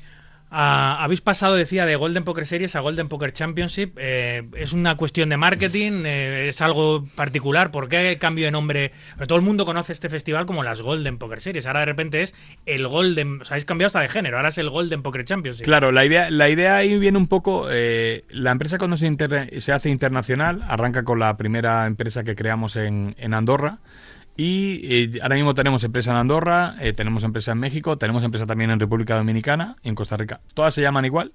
Ah, habéis pasado, decía, de Golden Poker Series a Golden Poker Championship. Eh, ¿Es una cuestión de marketing? Eh, ¿Es algo particular? ¿Por qué cambio de nombre? Pero todo el mundo conoce este festival como las Golden Poker Series. Ahora de repente es el Golden... O sea, habéis cambiado hasta de género. Ahora es el Golden Poker Championship. Claro, la idea, la idea ahí viene un poco. eh, la empresa cuando se, se hace internacional arranca con la primera empresa que creamos en, en Andorra Y eh, ahora mismo tenemos empresa en Andorra, eh, tenemos empresa en México, tenemos empresa también en República Dominicana y en Costa Rica. Todas se llaman igual.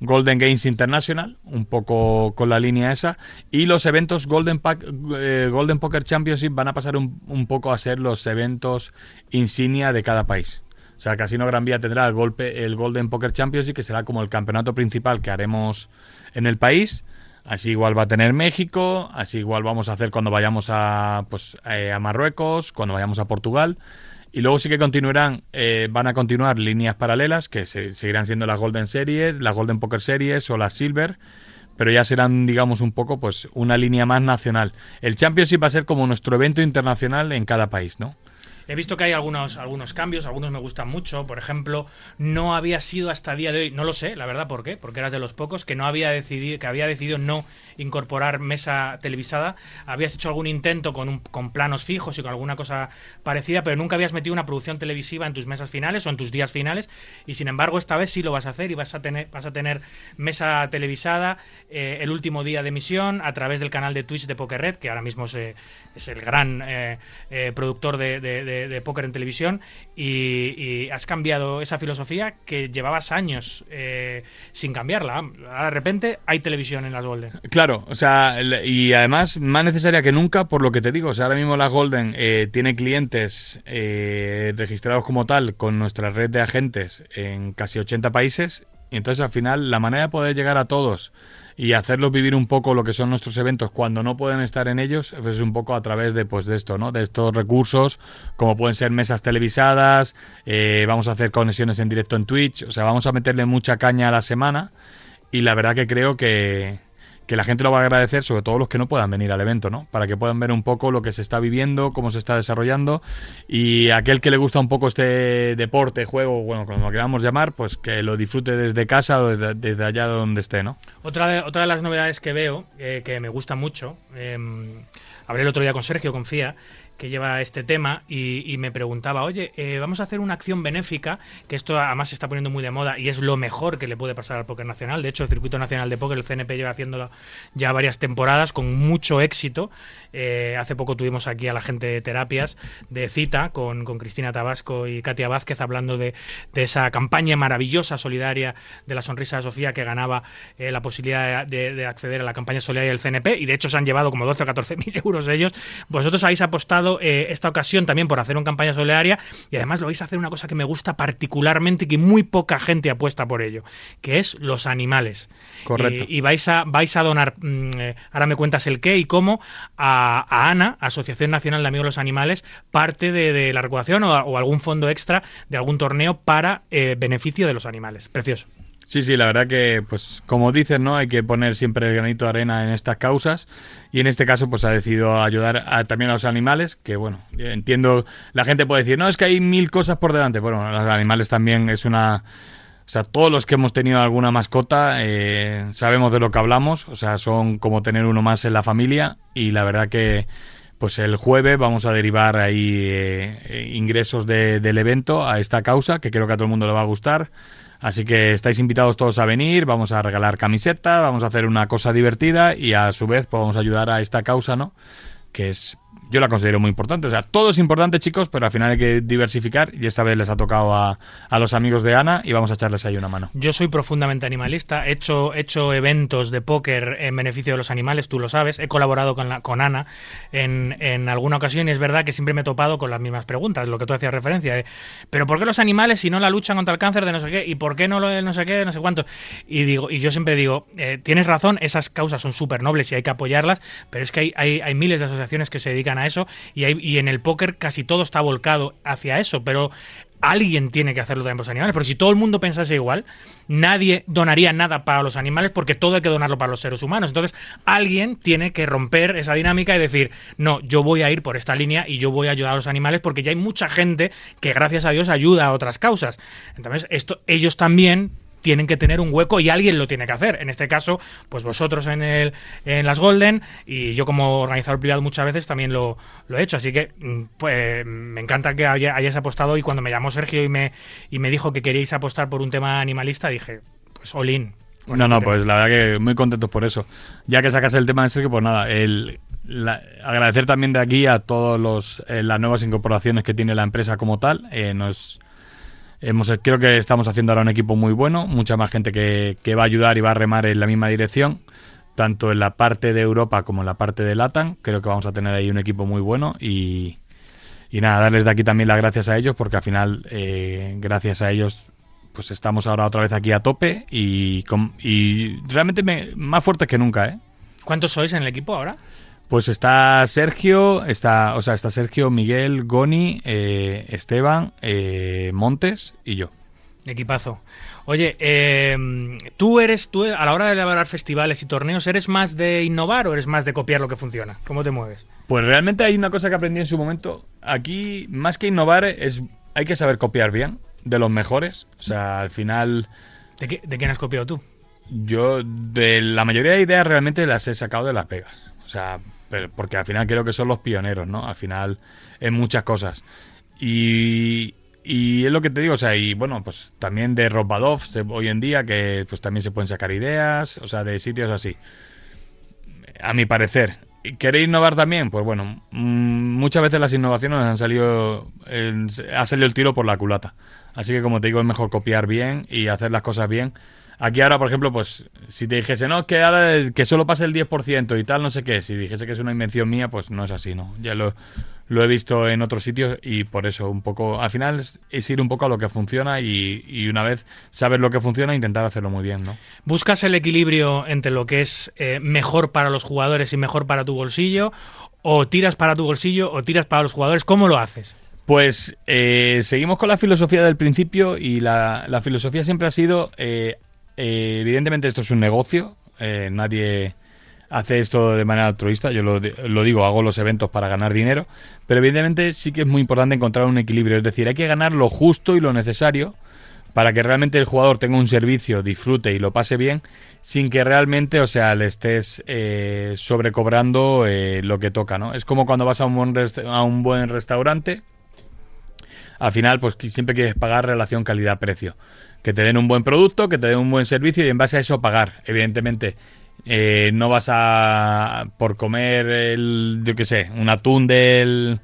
Golden Games International, un poco con la línea esa. Y los eventos Golden, Pack, eh, Golden Poker Championship van a pasar un, un poco a ser los eventos insignia de cada país. O sea, Casino Gran Vía tendrá el, golpe, el Golden Poker Championship, que será como el campeonato principal que haremos en el país. Así igual va a tener México, así igual vamos a hacer cuando vayamos a, pues, eh, a Marruecos, cuando vayamos a Portugal. Y luego sí que continuarán, eh, van a continuar líneas paralelas, que se, seguirán siendo las Golden Series, las Golden Poker Series o las Silver, pero ya serán, digamos, un poco, pues, una línea más nacional. El Championship va a ser como nuestro evento internacional en cada país, ¿no? He visto que hay algunos, algunos cambios, algunos me gustan mucho. Por ejemplo, no había sido hasta el día de hoy, no lo sé, la verdad, ¿por qué? Porque eras de los pocos que no había decidido, que había decidido no incorporar mesa televisada. Habías hecho algún intento con, con planos fijos y con alguna cosa parecida, pero nunca habías metido una producción televisiva en tus mesas finales o en tus días finales. Y sin embargo, esta vez sí lo vas a hacer y vas a tener, vas a tener mesa televisada eh, el último día de emisión a través del canal de Twitch de Poker Red, que ahora mismo se, es el gran eh, eh, productor de, de, póker en televisión. Y, has cambiado esa filosofía que llevabas años eh, sin cambiarla. De repente hay televisión en las Golden. Claro, o sea, y además más necesaria que nunca, por lo que te digo. O sea, ahora mismo la Golden eh, tiene clientes eh, registrados como tal con nuestra red de agentes en casi 80 países. Y entonces al final la manera de poder llegar a todos y hacerlos vivir un poco lo que son nuestros eventos cuando no pueden estar en ellos pues es un poco a través de pues de esto no de estos recursos como pueden ser mesas televisadas eh, vamos a hacer conexiones en directo en Twitch o sea vamos a meterle mucha caña a la semana y la verdad que creo que que la gente lo va a agradecer, sobre todo los que no puedan venir al evento, ¿no? Para que puedan ver un poco lo que se está viviendo, cómo se está desarrollando y aquel que le gusta un poco este deporte, juego, bueno, como lo queramos llamar, pues que lo disfrute desde casa o desde, allá donde esté, ¿no? Otra de, otra de las novedades que veo, eh, que me gusta mucho, eh, hablé el otro día con Sergio Confía, que lleva este tema y, me preguntaba, oye, eh, vamos a hacer una acción benéfica, que esto además se está poniendo muy de moda y es lo mejor que le puede pasar al póker nacional. De hecho, el Circuito Nacional de Póker, el CNP, lleva haciéndolo ya varias temporadas con mucho éxito. Eh, hace poco tuvimos aquí a la gente de terapias de cita con, con Cristina Tabasco y Katia Vázquez hablando de, de, esa campaña maravillosa solidaria de la sonrisa de Sofía que ganaba eh, la posibilidad de, de, acceder a la campaña solidaria del CNP y de hecho se han llevado como 12 o 14 mil euros ellos. Vosotros habéis apostado eh, esta ocasión también por hacer una campaña solidaria y además lo vais a hacer una cosa que me gusta particularmente y que muy poca gente apuesta por ello, que es los animales. Correcto. Y, y vais, a, vais a donar, mmm, ahora me cuentas el qué y cómo, a, a, ANA, Asociación Nacional de Amigos de los Animales, parte de, de la recaudación o, o, algún fondo extra de algún torneo para eh, beneficio de los animales. Precioso. Sí, sí, la verdad que, pues, como dices, ¿no? Hay que poner siempre el granito de arena en estas causas. Y en este caso, pues, ha decidido ayudar también a los animales, que, bueno, entiendo, la gente puede decir, no, es que hay mil cosas por delante. Bueno, los animales también es una... O sea, todos los que hemos tenido alguna mascota eh, sabemos de lo que hablamos. O sea, son como tener uno más en la familia. Y la verdad que, pues el jueves vamos a derivar ahí eh, ingresos de, del evento a esta causa, que creo que a todo el mundo le va a gustar. Así que estáis invitados todos a venir, vamos a regalar camisetas, vamos a hacer una cosa divertida y a su vez pues, vamos a ayudar a esta causa, ¿no? Que es yo la considero muy importante. O sea, todo es importante, chicos, pero al final hay que diversificar y esta vez les ha tocado a, a, los amigos de Ana y vamos a echarles ahí una mano. Yo soy profundamente animalista. He hecho, he hecho eventos de póker en beneficio de los animales, tú lo sabes. He colaborado con, la, con Ana en, en alguna ocasión y es verdad que siempre me he topado con las mismas preguntas, lo que tú hacías referencia. De, pero ¿por qué los animales si no la luchan contra el cáncer de no sé qué? ¿Y por qué no lo no sé qué, no sé cuánto? Y, digo, y yo siempre digo, eh, tienes razón, esas causas son súper nobles y hay que apoyarlas, pero es que hay, hay, hay miles de asociaciones que se dedican a eso y, hay, y en el póker casi todo está volcado hacia eso, pero alguien tiene que hacerlo también por los animales, porque si todo el mundo pensase igual, nadie donaría nada para los animales porque todo hay que donarlo para los seres humanos. Entonces, alguien tiene que romper esa dinámica y decir, no, yo voy a ir por esta línea y yo voy a ayudar a los animales porque ya hay mucha gente que gracias a Dios ayuda a otras causas. Entonces, esto ellos también tienen que tener un hueco y alguien lo tiene que hacer. En este caso, pues vosotros en, el, en las Golden y yo como organizador privado muchas veces también lo, lo he hecho. Así que pues me encanta que hayáis apostado y cuando me llamó Sergio y me, y me dijo que queríais apostar por un tema animalista, dije, pues all in. No, no, pues la verdad que muy contentos por eso. Ya que sacas el tema de Sergio, pues nada, el, la- agradecer también de aquí a todos los eh, las nuevas incorporaciones que tiene la empresa como tal. Eh, nos hemos creo que estamos haciendo ahora un equipo muy bueno, mucha más gente que, que va a ayudar y va a remar en la misma dirección, tanto en la parte de Europa como en la parte de LATAM. Creo que vamos a tener ahí un equipo muy bueno y y nada, darles de aquí también las gracias a ellos porque al final, eh, gracias a ellos, pues estamos ahora otra vez aquí a tope y, y realmente me- más fuertes que nunca, ¿eh? ¿Cuántos sois en el equipo ahora? Pues está Sergio, está, o sea, está Sergio, Miguel, Goni, eh, Esteban, eh, Montes y yo. Equipazo. Oye, eh, tú eres, tú a la hora de elaborar festivales y torneos, ¿eres más de innovar o eres más de copiar lo que funciona? ¿Cómo te mueves? Pues realmente hay una cosa que aprendí en su momento. Aquí, más que innovar, es hay que saber copiar bien de los mejores. O sea, al final, ¿De, qué- de quién has copiado tú? yo de la mayoría de ideas realmente las he sacado de Las Vegas. O sea, porque al final creo que son los pioneros, ¿no? Al final, en muchas cosas. Y, y es lo que te digo, o sea, y bueno, pues también de Robadov hoy en día, que pues también se pueden sacar ideas, o sea, de sitios así. A mi parecer. ¿Y ¿Queréis innovar también? Pues bueno, mm, muchas veces las innovaciones han salido, ha salido el tiro por la culata. Así que como te digo, es mejor copiar bien y hacer las cosas bien. Aquí ahora, por ejemplo, pues si te dijese, no, que ahora que solo pase el 10% y tal, no sé qué, si dijese que es una invención mía, pues no es así, ¿no? Ya lo, lo he visto en otros sitios y por eso un poco, al final es, es ir un poco a lo que funciona y, y una vez saber lo que funciona, intentar hacerlo muy bien, ¿no? ¿Buscas el equilibrio entre lo que es eh, mejor para los jugadores y mejor para tu bolsillo? ¿O tiras para tu bolsillo o tiras para los jugadores? ¿Cómo lo haces? Pues eh, seguimos con la filosofía del principio y la, la filosofía siempre ha sido, eh, eh, evidentemente esto es un negocio, eh, nadie hace esto de manera altruista, yo lo, di- lo digo, hago los eventos para ganar dinero, pero evidentemente sí que es muy importante encontrar un equilibrio, es decir, hay que ganar lo justo y lo necesario para que realmente el jugador tenga un servicio, disfrute y lo pase bien, sin que realmente, o sea, le estés eh, sobrecobrando lo que toca, ¿no? Es como cuando vas a un buen, a un buen restaurante, al final, pues siempre quieres pagar relación calidad-precio. Que te den un buen producto, que te den un buen servicio y en base a eso pagar. Evidentemente, eh, no vas a, por comer, el, yo qué sé, un atún de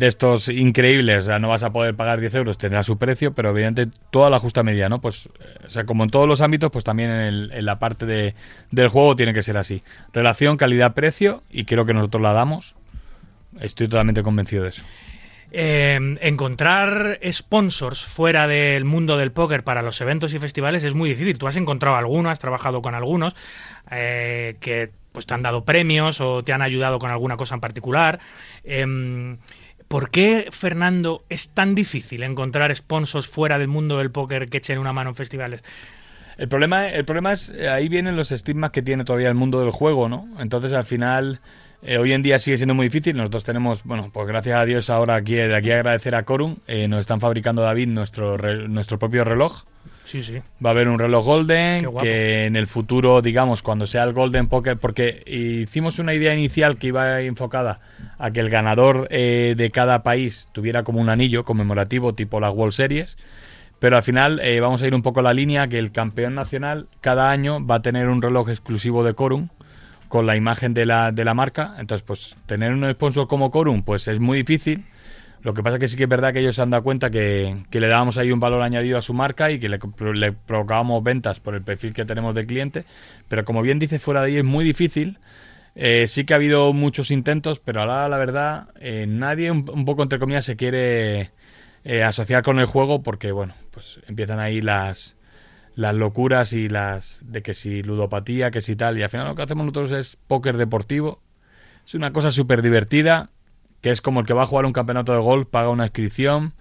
estos increíbles, o sea, no vas a poder pagar 10 euros, tendrá su precio, pero evidentemente toda la justa medida, ¿no? Pues, o sea, como en todos los ámbitos, pues también en, el- en la parte de, del juego tiene que ser así. Relación calidad-precio y creo que nosotros la damos. Estoy totalmente convencido de eso. Eh, encontrar sponsors fuera del mundo del póker para los eventos y festivales es muy difícil. Tú has encontrado alguno, has trabajado con algunos eh, que pues te han dado premios o te han ayudado con alguna cosa en particular. Em, ¿Por qué, Fernando, es tan difícil encontrar sponsors fuera del mundo del póker que echen una mano en festivales? El problema, el problema es, eh, ahí vienen los estigmas que tiene todavía el mundo del juego, ¿no? Entonces al final, eh, hoy en día sigue siendo muy difícil. Nosotros tenemos, bueno, pues gracias a Dios ahora aquí, de aquí agradecer a Corum, eh, nos están fabricando David nuestro, re- nuestro propio reloj. Sí, sí. Va a haber un reloj Golden que en el futuro, digamos, cuando sea el Golden Poker, porque hicimos una idea inicial que iba enfocada a que el ganador eh, de cada país tuviera como un anillo conmemorativo tipo las World Series, pero al final vamos a ir un poco a la línea que el campeón nacional cada año va a tener un reloj exclusivo de Corum con la imagen de la, de la marca. Entonces, pues tener un sponsor como Corum, pues es muy difícil. Lo que pasa que sí que es verdad que ellos se han dado cuenta que, que le dábamos ahí un valor añadido a su marca y que le, le provocábamos ventas por el perfil que tenemos de cliente. Pero como bien dice, fuera de ahí es muy difícil. Eh, sí que ha habido muchos intentos, pero ahora la verdad, eh, nadie un, un poco entre comillas se quiere eh, asociar con el juego porque, bueno, pues empiezan ahí las, las locuras y las de que si ludopatía, que si tal. Y al final lo que hacemos nosotros es póker deportivo. Es una cosa súper divertida, que es como el que va a jugar un campeonato de golf, paga una inscripción,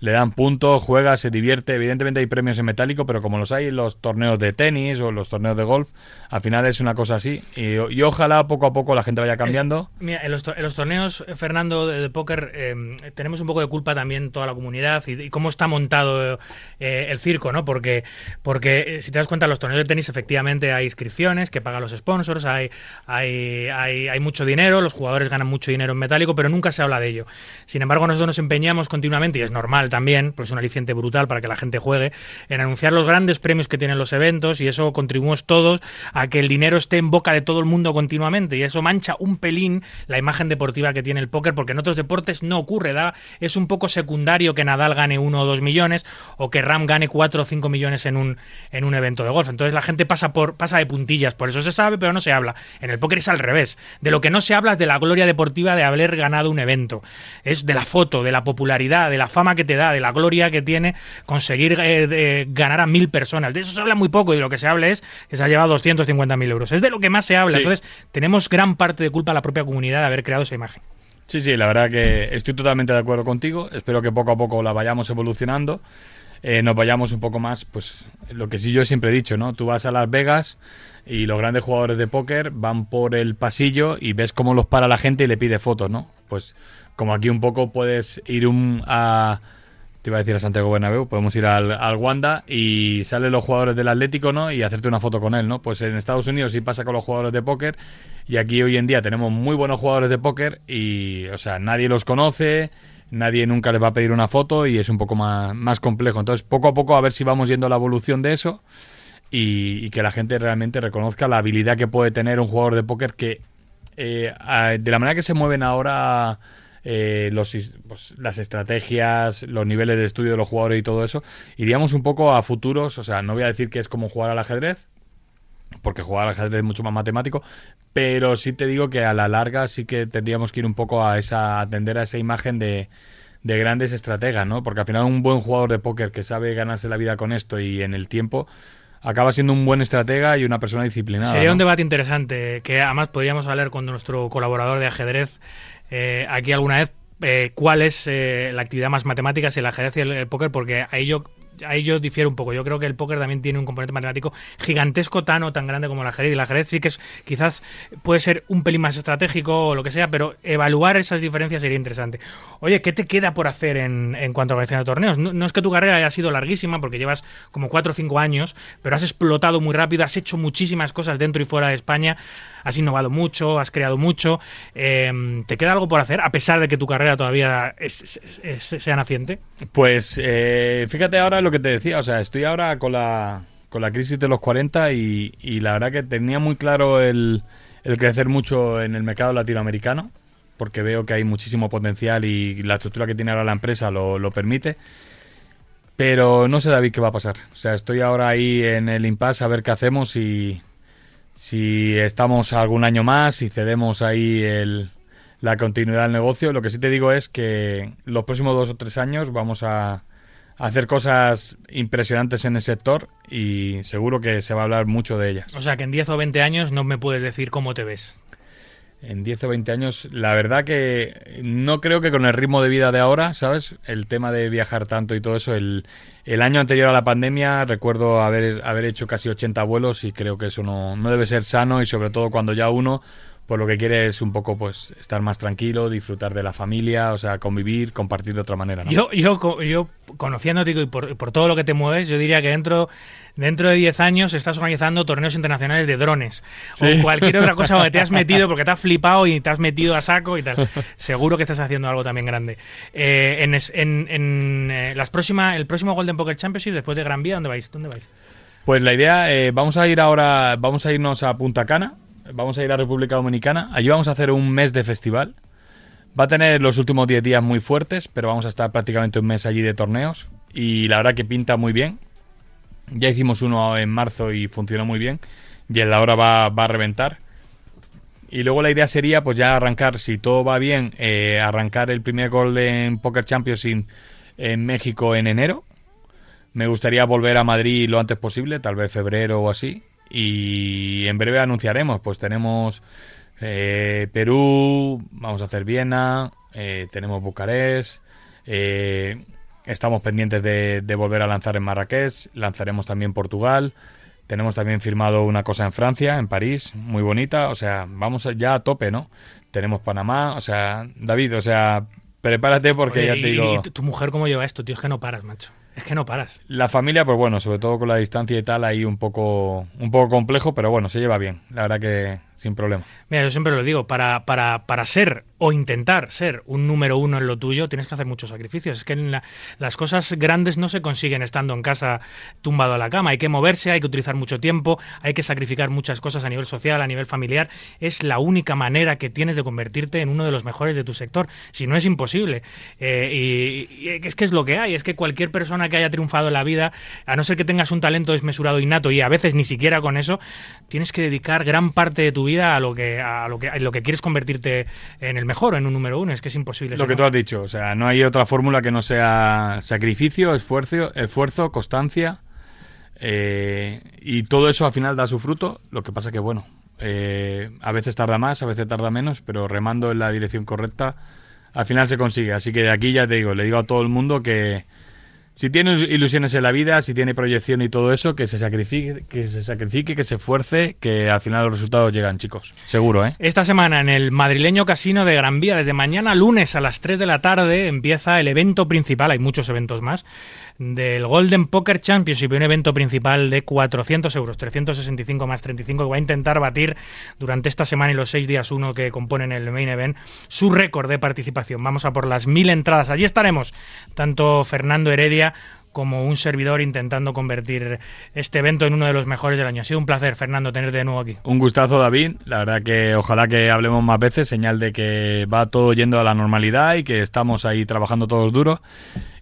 le dan puntos, juega, se divierte. Evidentemente hay premios en metálico, pero como los hay en los torneos de tenis o los torneos de golf, al final es una cosa así. Y, y ojalá poco a poco la gente vaya cambiando. Es- mira, en los, to- en los torneos, eh, Fernando, de, de póker, eh, tenemos un poco de culpa también toda la comunidad y, y cómo está montado eh, el circo, ¿no? Porque, porque eh, si te das cuenta, en los torneos de tenis efectivamente hay inscripciones que pagan los sponsors, hay, hay, hay, hay mucho dinero, los jugadores ganan mucho dinero en metálico, pero nunca se habla de ello. Sin embargo, nosotros nos empeñamos continuamente, y es normal, también, porque es un aliciente brutal para que la gente juegue, en anunciar los grandes premios que tienen los eventos y eso contribuimos todos a que el dinero esté en boca de todo el mundo continuamente y eso mancha un pelín la imagen deportiva que tiene el póker porque en otros deportes no ocurre, da, es un poco secundario que Nadal gane uno o dos millones o que Ram gane cuatro o cinco millones en un, en un evento de golf. Entonces la gente pasa, por, pasa de puntillas, por eso se sabe, pero no se habla. En el póker es al revés. De lo que no se habla es de la gloria deportiva de haber ganado un evento. Es de la foto, de la popularidad, de la fama que te da, de la gloria que tiene conseguir eh, ganar a mil personas. De eso se habla muy poco y de lo que se habla es que se ha llevado 250.000 euros. Es de lo que más se habla. Entonces tenemos gran parte de culpa a la propia comunidad de haber creado esa imagen. Sí, sí, la verdad que estoy totalmente de acuerdo contigo. Espero que poco a poco la vayamos evolucionando. Eh, nos vayamos un poco más, pues lo que sí yo siempre he dicho, ¿no? Tú vas a Las Vegas y los grandes jugadores de póker van por el pasillo y ves cómo los para la gente y le pide fotos, ¿no? Pues como aquí un poco puedes ir un, a... Te iba a decir a Santiago Bernabéu, podemos ir al, al Wanda y salen los jugadores del Atlético, ¿no? Y hacerte una foto con él, ¿no? Pues en Estados Unidos sí pasa con los jugadores de póker y aquí hoy en día tenemos muy buenos jugadores de póker y, o sea, nadie los conoce, nadie nunca les va a pedir una foto y es un poco más, más complejo. Entonces, poco a poco a ver si vamos yendo a la evolución de eso y, que la gente realmente reconozca la habilidad que puede tener un jugador de póker que, eh, de la manera que se mueven ahora... Eh, los, pues, las estrategias, los niveles de estudio de los jugadores y todo eso, iríamos un poco a futuros, o sea, no voy a decir que es como jugar al ajedrez, porque jugar al ajedrez es mucho más matemático, pero sí te digo que a la larga sí que tendríamos que ir un poco a esa atender a esa imagen de, de grandes estrategas, ¿no? Porque al final un buen jugador de póker que sabe ganarse la vida con esto y en el tiempo acaba siendo un buen estratega y una persona disciplinada. Sería un debate interesante que además podríamos hablar con nuestro colaborador de ajedrez eh, aquí alguna vez eh, cuál es eh, la actividad más matemática, si el ajedrez y el póker, porque ahí yo ahí yo difiero un poco. Yo creo que el póker también tiene un componente matemático gigantesco, tan o tan grande como el ajedrez. Y el ajedrez sí que es, quizás puede ser un pelín más estratégico o lo que sea, pero evaluar esas diferencias sería interesante. Oye, ¿qué te queda por hacer en, en cuanto a organización de torneos? No, es que tu carrera haya sido larguísima, porque llevas como 4 o 5 años, pero has explotado muy rápido, has hecho muchísimas cosas dentro y fuera de España, has innovado mucho, has creado mucho. Em, ¿Te queda algo por hacer, a pesar de que tu carrera todavía sea naciente? Pues eh, fíjate ahora lo que te decía, o sea, estoy ahora con la, con la crisis de los 40 y, la verdad que tenía muy claro el, el, crecer mucho en el mercado latinoamericano, porque veo que hay muchísimo potencial y la estructura que tiene ahora la empresa lo, lo permite. Pero no sé, David, qué va a pasar. O sea, estoy ahora ahí en el impasse a ver qué hacemos y si estamos algún año más, si cedemos ahí el, la continuidad del negocio. Lo que sí te digo es que los próximos dos o tres años vamos a, hacer cosas impresionantes en el sector y seguro que se va a hablar mucho de ellas. O sea, que en 10 o 20 años no me puedes decir cómo te ves. En 10 o 20 años, la verdad que no creo que con el ritmo de vida de ahora, ¿sabes? El tema de viajar tanto y todo eso, el, año anterior a la pandemia recuerdo haber, haber hecho casi 80 vuelos y creo que eso no, no debe ser sano y sobre todo cuando ya uno pues lo que quiere es un poco pues estar más tranquilo, disfrutar de la familia, o sea, convivir, compartir de otra manera. ¿no? Yo, yo, yo conociéndote y por, por, todo lo que te mueves, yo diría que dentro, dentro de 10 años estás organizando torneos internacionales de drones o cualquier otra cosa donde te has metido porque te has flipado y te has metido a saco y tal. Seguro que estás haciendo algo también grande. Eh, en, en, en eh, las próximas, el próximo Golden Poker Championship después de Gran Vía, ¿dónde vais? ¿Dónde vais? Pues la idea, eh, vamos a ir ahora, vamos a irnos a Punta Cana, vamos a ir a República Dominicana. Allí vamos a hacer un mes de festival. Va a tener los últimos 10 días muy fuertes, pero vamos a estar prácticamente un mes allí de torneos. Y la verdad que pinta muy bien. Ya hicimos uno en marzo y funcionó muy bien. Y en la hora va, a reventar. Y luego la idea sería pues ya arrancar, si todo va bien, eh, arrancar el primer Golden Poker Championship en México en enero. Me gustaría volver a Madrid lo antes posible, tal vez febrero o así y en breve anunciaremos, pues tenemos eh, Perú, vamos a hacer Viena, eh, tenemos Bucarest, estamos pendientes de, volver a lanzar en Marrakech, lanzaremos también Portugal, tenemos también firmado una cosa en Francia, en París, muy bonita, o sea, vamos ya a tope, ¿no? Tenemos Panamá, o sea, David, o sea, prepárate porque ya te digo... ¿Y tu mujer cómo lleva esto, tío? Es que no paras, macho. Es que no paras. La familia, pues bueno, sobre todo con la distancia y tal, ahí un poco, un poco complejo, pero bueno, se lleva bien. La verdad que sin problema. Mira, yo siempre lo digo, para, para, para ser o intentar ser un número uno en lo tuyo, tienes que hacer muchos sacrificios. Es que en la- las cosas grandes no se consiguen estando en casa tumbado a la cama. Hay que moverse, hay que utilizar mucho tiempo, hay que sacrificar muchas cosas a nivel social, a nivel familiar. Es la única manera que tienes de convertirte en uno de los mejores de tu sector. Si no es imposible. Eh, y, y es que es lo que hay. Es que cualquier persona que haya triunfado en la vida, a no ser que tengas un talento desmesurado innato y a veces ni siquiera con eso, tienes que dedicar gran parte de tu vida a lo que a lo que a lo que quieres convertirte en el mejor en un número uno. Es que es imposible. Lo que no. tú has dicho, o sea, no hay otra fórmula que no sea sacrificio, esfuerzo, esfuerzo constancia, eh, y todo eso al final da su fruto. Lo que pasa que, bueno, eh, a veces tarda más, a veces tarda menos, pero remando en la dirección correcta, al final se consigue. Así que de aquí ya te digo, le digo a todo el mundo que si tiene ilusiones en la vida, si tiene proyección y todo eso, que se sacrifique, que se sacrifique, que se esfuerce, que al final los resultados llegan, chicos. Seguro, ¿eh? Esta semana en el madrileño casino de Gran Vía, desde mañana lunes a las 3 de la tarde, empieza el evento principal, hay muchos eventos más, del Golden Poker Championship, un evento principal de 400 euros, 365 más 35, que va a intentar batir durante esta semana y los seis días uno que componen el main event, su récord de participación. Vamos a por las mil entradas. Allí estaremos, tanto Fernando Heredia como un servidor intentando convertir este evento en uno de los mejores del año. Ha sido un placer, Fernando, tenerte de nuevo aquí. Un gustazo, David. La verdad que ojalá que hablemos más veces, señal de que va todo yendo a la normalidad y que estamos ahí trabajando todos duros.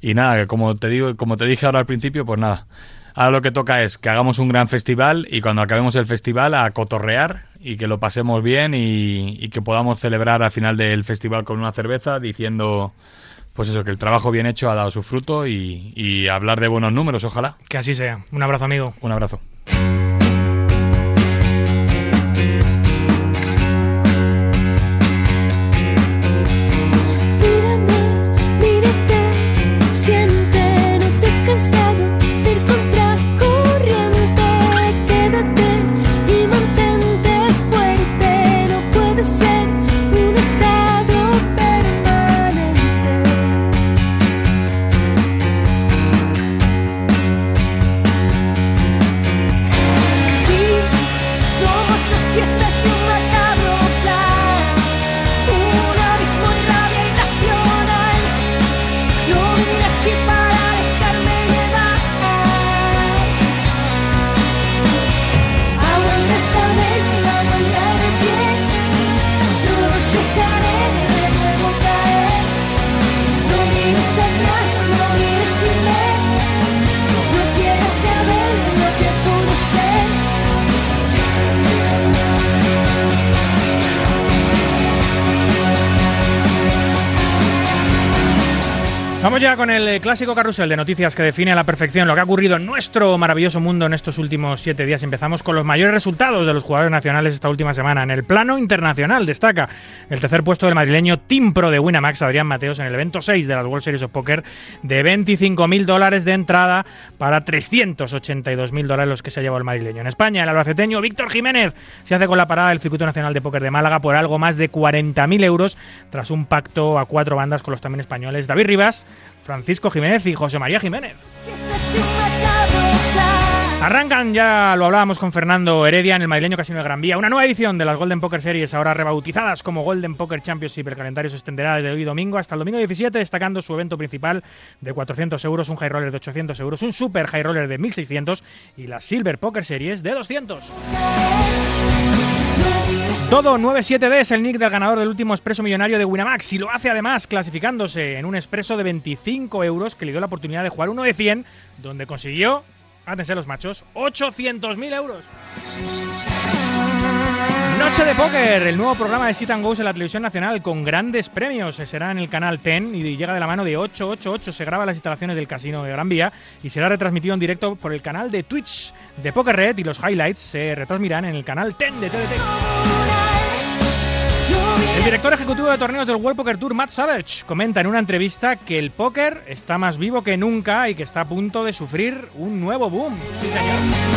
Y nada, como te digo, como te dije ahora al principio, pues nada. Ahora lo que toca es que hagamos un gran festival y cuando acabemos el festival a cotorrear y que lo pasemos bien y, y que podamos celebrar al final del festival con una cerveza diciendo, pues eso, que el trabajo bien hecho ha dado su fruto y, y hablar de buenos números, ojalá. Que así sea. Un abrazo, amigo. Un abrazo. El clásico carrusel de noticias que define a la perfección lo que ha ocurrido en nuestro maravilloso mundo en estos últimos siete días. Empezamos con los mayores resultados de los jugadores nacionales esta última semana. En el plano internacional destaca el tercer puesto del madrileño Team Pro de Winamax, Adrián Mateos, en el evento 6 de las World Series of Poker de 25.000 dólares de entrada para 382.000 dólares los que se ha llevado el madrileño. En España, el albaceteño Víctor Jiménez se hace con la parada del Circuito Nacional de Póker de Málaga por algo más de 40.000 euros tras un pacto a cuatro bandas con los también españoles David Rivas, Francisco Jiménez y José María Jiménez. Plan. Arrancan, ya lo hablábamos con Fernando Heredia en el madrileño Casino de Gran Vía, una nueva edición de las Golden Poker Series, ahora rebautizadas como Golden Poker Championship. El calendario se extenderá desde hoy domingo hasta el domingo 17, destacando su evento principal de 400 euros, un high roller de 800 euros, un super high roller de 1600 y las Silver Poker Series de 200. Todo 97D es el nick del ganador del último expreso millonario de Winamax y lo hace además clasificándose en un expreso de 25 euros que le dio la oportunidad de jugar uno de 100, donde consiguió, átense los machos, 800.000 euros. Noche de Póker, el nuevo programa de Sit and Goes en la televisión nacional con grandes premios. Será en el canal TEN y llega de la mano de 888. Se graba las instalaciones del casino de Gran Vía y será retransmitido en directo por el canal de Twitch de Poker Red y los highlights se retransmitirán en el canal TEN de TDT. El director ejecutivo de torneos del World Poker Tour, Matt Savage, comenta en una entrevista que el póker está más vivo que nunca y que está a punto de sufrir un nuevo boom. Sí, señor.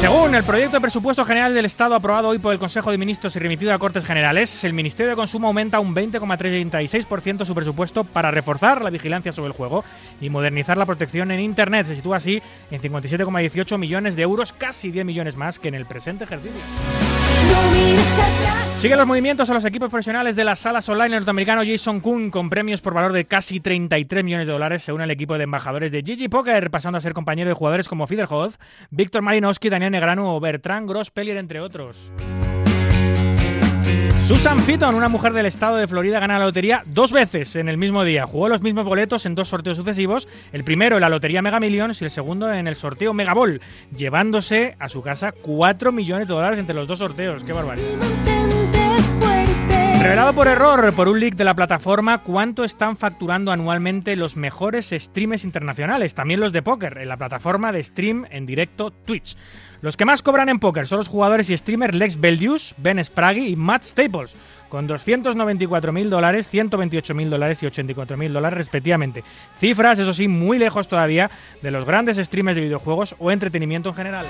Según el proyecto de presupuesto general del Estado aprobado hoy por el Consejo de Ministros y remitido a Cortes Generales, el Ministerio de Consumo aumenta un 20,36% su presupuesto para reforzar la vigilancia sobre el juego y modernizar la protección en Internet. Se sitúa así en 57,18 millones de euros, casi 10 millones más que en el presente ejercicio. Siguen los movimientos a los equipos profesionales de las salas online norteamericano Jason Kuhn con premios por valor de casi 33 millones de dólares según el equipo de embajadores de GG Poker, pasando a ser compañero de jugadores como Fidel Hoth, Víctor Malinowski, Daniel Negrano o Bertrand Grospellier, entre otros. Susan Fitton, una mujer del estado de Florida, gana la lotería dos veces en el mismo día. Jugó los mismos boletos en dos sorteos sucesivos, el primero en la lotería Mega Millions y el segundo en el sorteo Mega Ball, llevándose a su casa 4 millones de dólares entre los dos sorteos. ¡Qué barbaridad! Revelado por error por un leak de la plataforma cuánto están facturando anualmente los mejores streamers internacionales, también los de póker, en la plataforma de stream en directo Twitch. Los que más cobran en póker son los jugadores y streamers Lex Beldius, Ben Spraggy y Matt Staples, con 294.000 dólares, 128.000 dólares y 84.000 dólares respectivamente. Cifras, eso sí, muy lejos todavía de los grandes streamers de videojuegos o entretenimiento en general.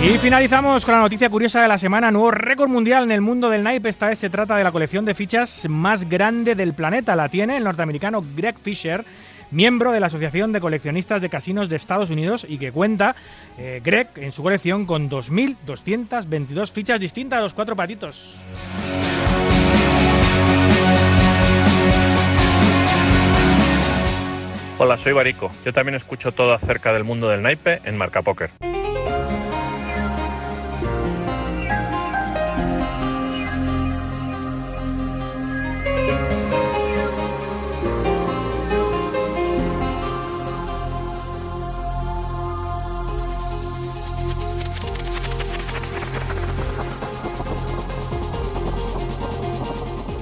Y finalizamos con la noticia curiosa de la semana, nuevo récord mundial en el mundo del naipe. Esta vez se trata de la colección de fichas más grande del planeta. La tiene el norteamericano Greg Fisher, miembro de la Asociación de Coleccionistas de Casinos de Estados Unidos y que cuenta, eh, Greg, en su colección con 2.222 fichas distintas a los cuatro patitos. Hola, soy Barico. Yo también escucho todo acerca del mundo del naipe en Marca Póker.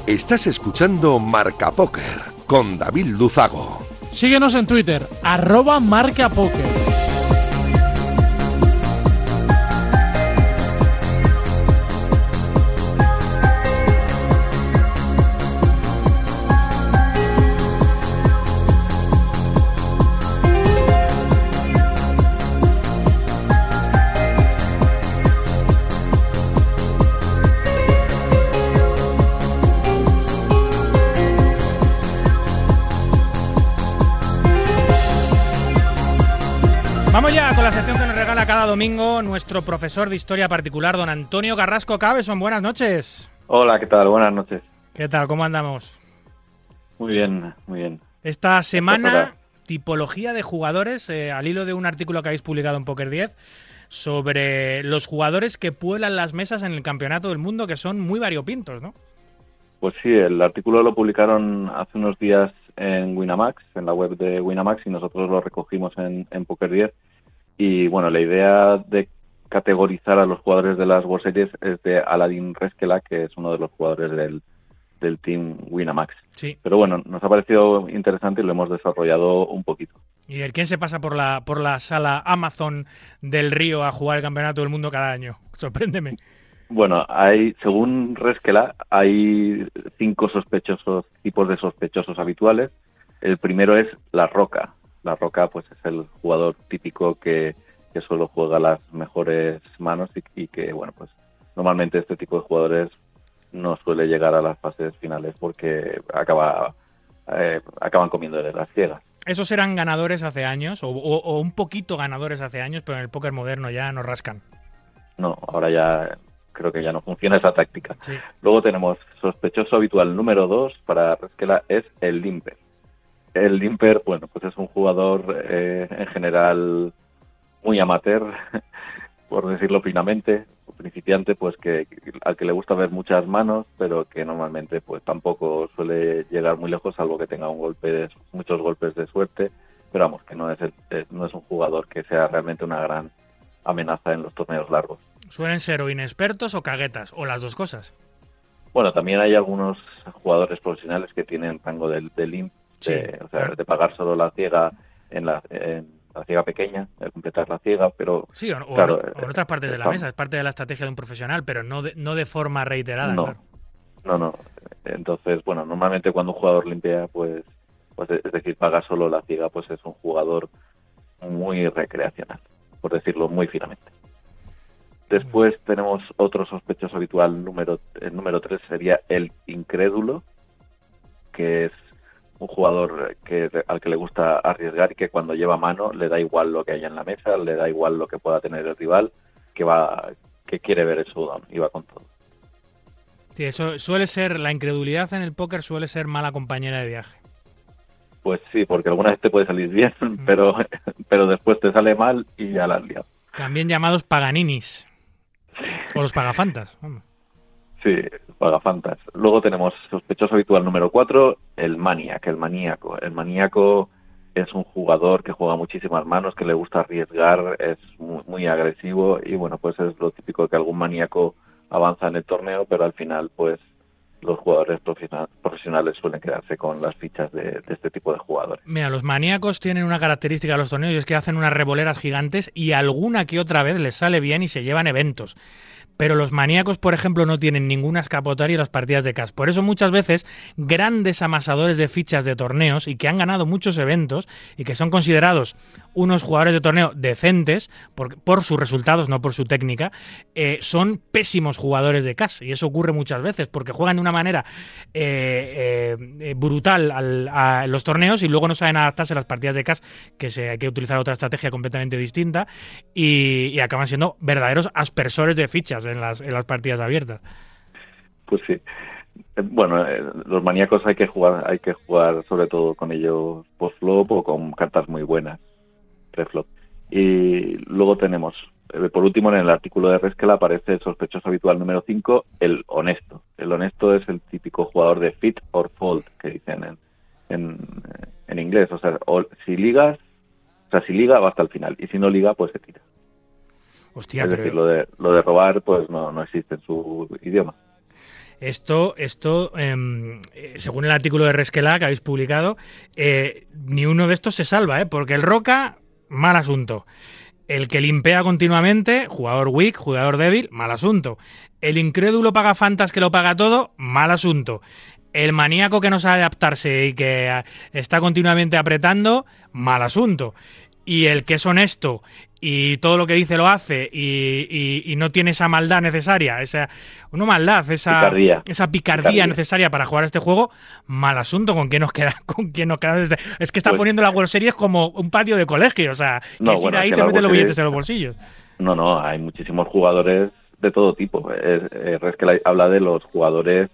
Estás escuchando Marca Póker con David Luzago. Síguenos en Twitter, arroba Marca Póker. Cada domingo nuestro profesor de historia particular, don Antonio Carrasco Cabeson. Buenas noches. Hola, ¿qué tal? Buenas noches. ¿Qué tal? ¿Cómo andamos? Muy bien, muy bien. Esta semana, tipología de jugadores, eh, al hilo de un artículo que habéis publicado en Poker 10, sobre los jugadores que pueblan las mesas en el campeonato del mundo, que son muy variopintos, ¿no? Pues sí, el artículo lo publicaron hace unos días en Winamax, en la web de Winamax, y nosotros lo recogimos en, en Poker 10. Y bueno, la idea de categorizar a los jugadores de las World Series es de Aladin Reskela, que es uno de los jugadores del, del team Winamax. Sí. Pero bueno, nos ha parecido interesante y lo hemos desarrollado un poquito. ¿Y el quién se pasa por la, por la sala Amazon del Río a jugar el campeonato del mundo cada año? Sorpréndeme. Bueno, hay, según Reskela, hay cinco sospechosos, tipos de sospechosos habituales. El primero es la roca. La roca, pues, es el jugador típico que, que solo juega las mejores manos y, y que, bueno, pues, normalmente este tipo de jugadores no suele llegar a las fases finales porque acaba, eh, acaban comiendo de las ciegas. Esos eran ganadores hace años, o, o- o un poquito ganadores hace años, pero en el póker moderno ya nos rascan. No, ahora ya creo que ya no funciona esa táctica. Sí. Luego tenemos sospechoso habitual número dos para Resquela es el Limper. El Limper, bueno, pues es un jugador eh, en general muy amateur, por decirlo finamente, principiante, pues que al que le gusta ver muchas manos, pero que normalmente pues tampoco suele llegar muy lejos, salvo que tenga un golpe de- muchos golpes de suerte. Pero vamos, que no es, el- eh, no es un jugador que sea realmente una gran amenaza en los torneos largos. Suelen ser o inexpertos o caguetas, o las dos cosas. Bueno, también hay algunos jugadores profesionales que tienen rango del, del Sí, o sea, claro. de pagar solo la ciega en la, en la ciega pequeña, de completar la ciega, pero Sí, o, o- Claro, o en otras partes de la mesa, es parte de la estrategia de un profesional, pero no de, no de forma reiterada, no, claro. no, no. Entonces, bueno, normalmente cuando un jugador limpia, pues, pues es decir, paga solo la ciega, pues es un jugador muy recreacional, por decirlo muy finamente. Después tenemos otro sospechoso habitual, número, el número 3 sería el incrédulo, que es un jugador que, al que le gusta arriesgar y que cuando lleva mano le da igual lo que haya en la mesa, le da igual lo que pueda tener el rival, que va que quiere ver el showdown y va con todo. Sí, eso suele ser, la incredulidad en el póker suele ser mala compañera de viaje. Pues sí, porque alguna vez te puede salir bien, pero, pero después te sale mal y ya la has liado. También llamados paganinis. O los pagafantas. Sí, Luego tenemos sospechoso habitual número 4, el maniac, el maníaco. El maníaco es un jugador que juega muchísimas manos, que le gusta arriesgar, es muy, muy agresivo y bueno, pues es lo típico que algún maníaco avanza en el torneo, pero al final pues los jugadores profesionales suelen quedarse con las fichas de, de, este tipo de jugadores. Mira, los maníacos tienen una característica de los torneos y es que hacen unas revoleras gigantes y alguna que otra vez les sale bien y se llevan eventos pero los maníacos, por ejemplo, no tienen ninguna escapatoria en las partidas de CAS. Por eso muchas veces grandes amasadores de fichas de torneos y que han ganado muchos eventos y que son considerados unos jugadores de torneo decentes por, sus resultados, no por su técnica, eh, son pésimos jugadores de CAS. Y eso ocurre muchas veces porque juegan de una manera eh, eh, brutal a los torneos y luego no saben adaptarse a las partidas de CAS, que se, hay que utilizar otra estrategia completamente distinta y, y acaban siendo verdaderos aspersores de fichas en las, en las partidas abiertas. Pues sí. Eh, bueno, eh, los maníacos hay que jugar, hay que jugar sobre todo con ellos post-flop o con cartas muy buenas pre-flop. Y luego tenemos, eh, por último, en el artículo de Reskel aparece el sospechoso habitual número 5, el honesto. El honesto es el típico jugador de fit or fold, que dicen en, en, en inglés. O sea, o, si ligas, o sea, si liga va hasta el final, y si no liga, pues se tira. Hostia, es pero... decir, lo de, lo de robar pues no, no existe en su idioma. Esto, esto eh, según el artículo de Resquela que habéis publicado, eh, ni uno de estos se salva, ¿eh? porque el Roca, mal asunto. El que limpea continuamente, jugador weak, jugador débil, mal asunto. El incrédulo paga fantas que lo paga todo, mal asunto. El maníaco que no sabe adaptarse y que está continuamente apretando, mal asunto. Y el que es honesto y todo lo que dice lo hace y, y, y, no tiene esa maldad necesaria, esa no maldad, esa picardía, esa picardía, picardía, necesaria para jugar este juego, mal asunto con quién nos queda, con quién nos queda. Es que está Pues- poniendo la World Series como un patio de colegio, o sea, que No, si bueno, de ahí es que te la metes los billetes en los bolsillos. No, no, hay muchísimos jugadores de todo tipo. Es, eh, Reskel habla de los jugadores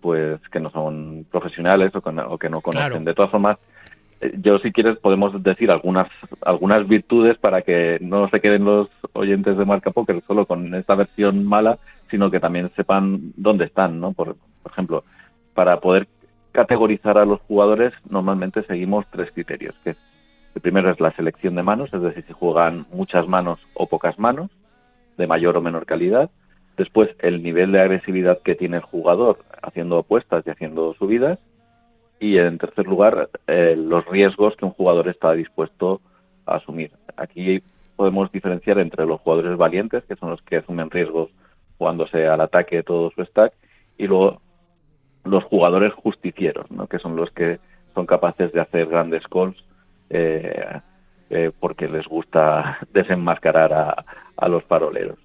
pues que no son profesionales o que no, o que no conocen. Claro. De todas formas, yo si quieres podemos decir algunas algunas virtudes para que no se queden los oyentes de Marca Poker solo con esta versión mala, sino que también sepan dónde están, ¿no? Por, por ejemplo, para poder categorizar a los jugadores normalmente seguimos tres criterios, que el primero es la selección de manos, es decir, si juegan muchas manos o pocas manos, de mayor o menor calidad. Después, el nivel de agresividad que tiene el jugador haciendo apuestas y haciendo subidas. Y en tercer lugar, eh, los riesgos que un jugador está dispuesto a asumir. Aquí podemos diferenciar entre los jugadores valientes, que son los que asumen riesgos jugándose al ataque todo su stack, y luego los jugadores justicieros, ¿no? que son los que son capaces de hacer grandes calls eh, eh, porque les gusta desenmascarar a, a los faroleros.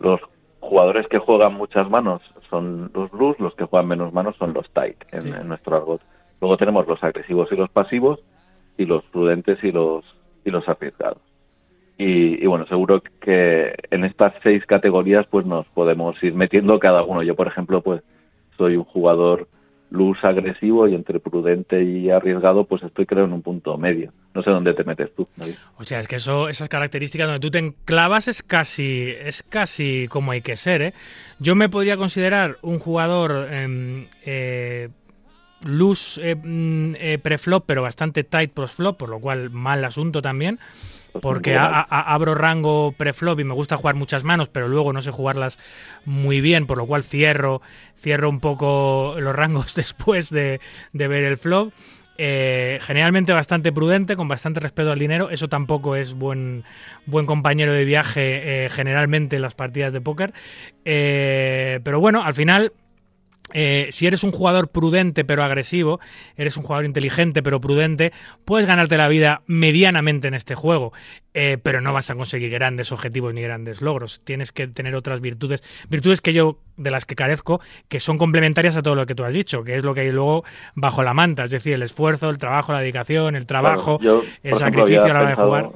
Los jugadores que juegan muchas manos son los blues, los que juegan menos manos son los tight en, Sí. en nuestro argot. Luego tenemos los agresivos y los pasivos y los prudentes y los y los arriesgados. Y, bueno, seguro que en estas seis categorías pues nos podemos ir metiendo cada uno. Yo, por ejemplo, pues soy un jugador luz agresivo y entre prudente y arriesgado pues estoy creo en un punto medio. No sé dónde te metes tú. O sea, es que eso, esas características donde tú te enclavas es casi, es casi como hay que ser, ¿eh? Yo me podría considerar un jugador eh, eh, loose eh, mm, eh, preflop, pero bastante tight postflop, por lo cual mal asunto también. Porque a- a- a- abro rango preflop y me gusta jugar muchas manos, pero luego no sé jugarlas muy bien, por lo cual cierro, cierro un poco los rangos después de, de ver el flop. Eh, generalmente bastante prudente, con bastante respeto al dinero. Eso tampoco es buen, buen compañero de viaje eh, generalmente en las partidas de póker. Eh, pero bueno, al final eh, si eres un jugador prudente pero agresivo, eres un jugador inteligente pero prudente, puedes ganarte la vida medianamente en este juego, eh, pero no vas a conseguir grandes objetivos ni grandes logros. Tienes que tener otras virtudes, virtudes que yo de las que carezco, que son complementarias a todo lo que tú has dicho, que es lo que hay luego bajo la manta, es decir, el esfuerzo, el trabajo, la dedicación, el trabajo, el sacrificio a la hora de jugar.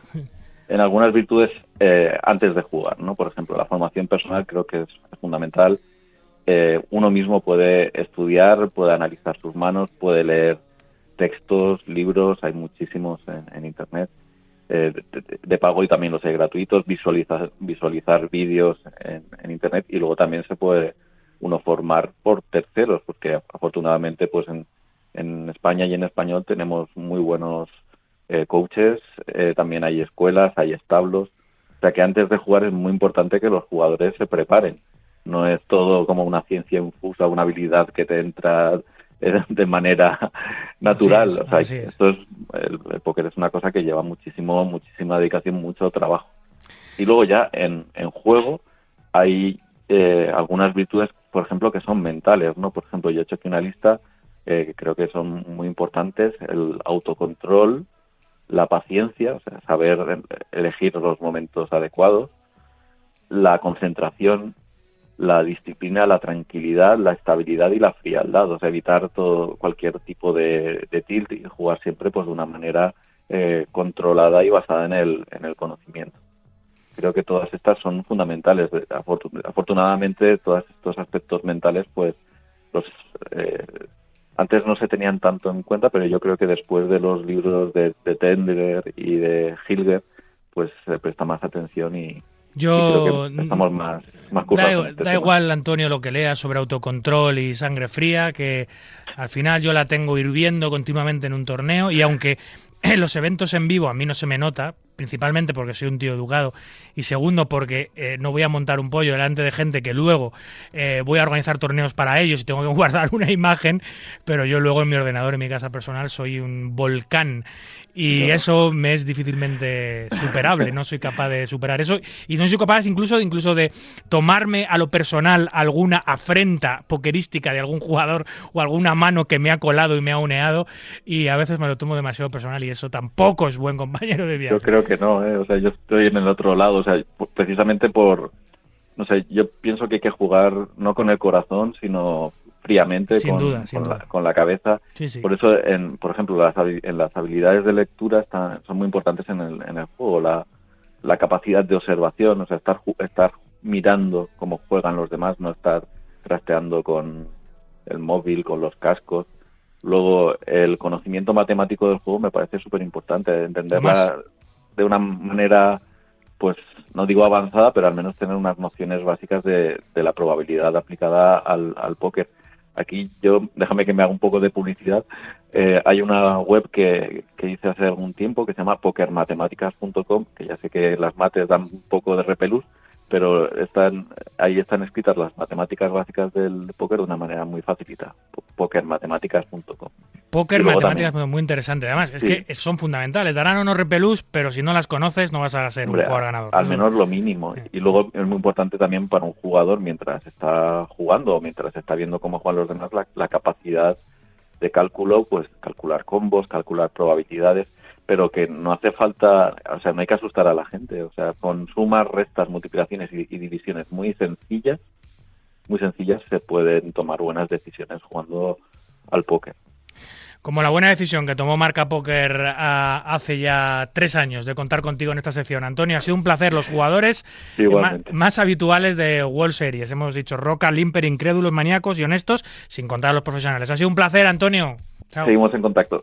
En algunas virtudes eh, antes de jugar, ¿no? Por ejemplo, la formación personal creo que es fundamental eh, uno mismo puede estudiar, puede analizar sus manos, puede leer textos, libros, hay muchísimos en, Internet. Eh, de, pago y también los hay gratuitos, visualizar, visualizar vídeos en, Internet y luego también se puede uno formar por terceros, porque afortunadamente pues en, en España y en español tenemos muy buenos eh, coaches, también hay escuelas, hay establos, o sea que antes de jugar es muy importante que los jugadores se preparen no es todo como una ciencia infusa, una habilidad que te entra de manera natural. o sea, esto es, el, póker es una cosa que lleva muchísimo, muchísima dedicación, mucho trabajo. Y luego ya en, en juego hay eh, algunas virtudes, por ejemplo, que son mentales, ¿no? Por ejemplo, yo he hecho aquí una lista eh, que creo que son muy importantes, el autocontrol, la paciencia, o sea, saber elegir los momentos adecuados, la concentración, la disciplina, la tranquilidad, la estabilidad y la frialdad, o sea, evitar todo cualquier tipo de, tilt y jugar siempre pues de una manera eh, controlada y basada en el, en el conocimiento. Creo que todas estas son fundamentales. Afortunadamente, todos estos aspectos mentales, pues, los eh, antes no se tenían tanto en cuenta, pero yo creo que después de los libros de, de Tendler y de Hilger, pues se presta más atención y, yo estamos más, más da, este igual, Antonio, lo que lea sobre autocontrol y sangre fría, que al final yo la tengo hirviendo continuamente en un torneo y aunque en los eventos en vivo a mí no se me nota, principalmente porque soy un tío educado y segundo porque eh, no voy a montar un pollo delante de gente que luego eh, voy a organizar torneos para ellos y tengo que guardar una imagen, pero yo luego en mi ordenador, en mi casa personal, soy un volcán. Y eso me es difícilmente superable, no soy capaz de superar eso. Y no soy capaz incluso, incluso de tomarme a lo personal alguna afrenta pokerística de algún jugador o alguna mano que me ha colado y me ha uneado y a veces me lo tomo demasiado personal y eso tampoco es buen compañero de viaje. Yo creo que no, ¿eh? o sea, yo estoy en el otro lado, o sea, precisamente por, no sé, yo pienso que hay que jugar no con el corazón, sino fríamente con, la, cabeza. Por eso, en, por ejemplo, las, en las habilidades de lectura están, son muy importantes en el, en el juego. La, la capacidad de observación, o sea, estar, estar mirando cómo juegan los demás, no estar trasteando con el móvil, con los cascos. Luego, el conocimiento matemático del juego me parece súper importante, entenderla de una manera, pues, no digo avanzada, pero al menos tener unas nociones básicas de, de la probabilidad aplicada al, al póker aquí yo, déjame que me haga un poco de publicidad. Eh, hay una web que, que hice hace algún tiempo que se llama pokermatemáticas.com, que ya sé que las mates dan un poco de repelús, pero están ahí están escritas las matemáticas básicas del póker de una manera muy facilita. Pokermatemáticas.com. Póker matemáticas muy interesante. Además, es que son fundamentales. Darán unos repelús, pero si no las conoces no vas a ser un jugador ganador. Al menos lo mínimo. Y luego es muy importante también para un jugador mientras está jugando o mientras está viendo cómo juegan los demás la capacidad de cálculo, pues calcular combos, calcular probabilidades pero que no hace falta, o sea, no hay que asustar a la gente, o sea, con sumas, restas, multiplicaciones y, divisiones muy sencillas, muy sencillas se pueden tomar buenas decisiones jugando al póker. Como la buena decisión que tomó Marca Póker ah, hace ya tres años de contar contigo en esta sección. Antonio, ha sido un placer. Los jugadores más, habituales de World Series. Hemos dicho Roca, Limper, incrédulos, maníacos y honestos, sin contar a los profesionales. Ha sido un placer, Antonio. Seguimos en contacto.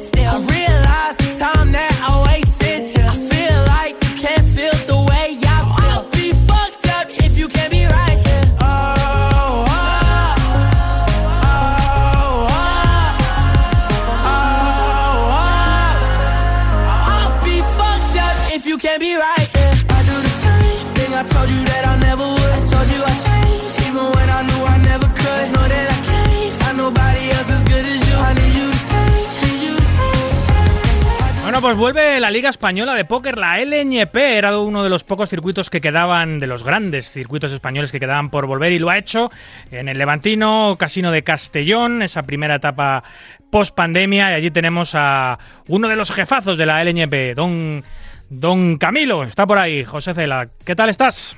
Bueno, pues vuelve la Liga Española de Póker, la LNP. Era uno de los pocos circuitos que quedaban, de los grandes circuitos españoles que quedaban por volver y lo ha hecho en el Levantino Casino de Castellón, esa primera etapa post pandemia. Y allí tenemos a uno de los jefazos de la LNP, don, don Camilo. Está por ahí, José Cela. ¿Qué tal estás?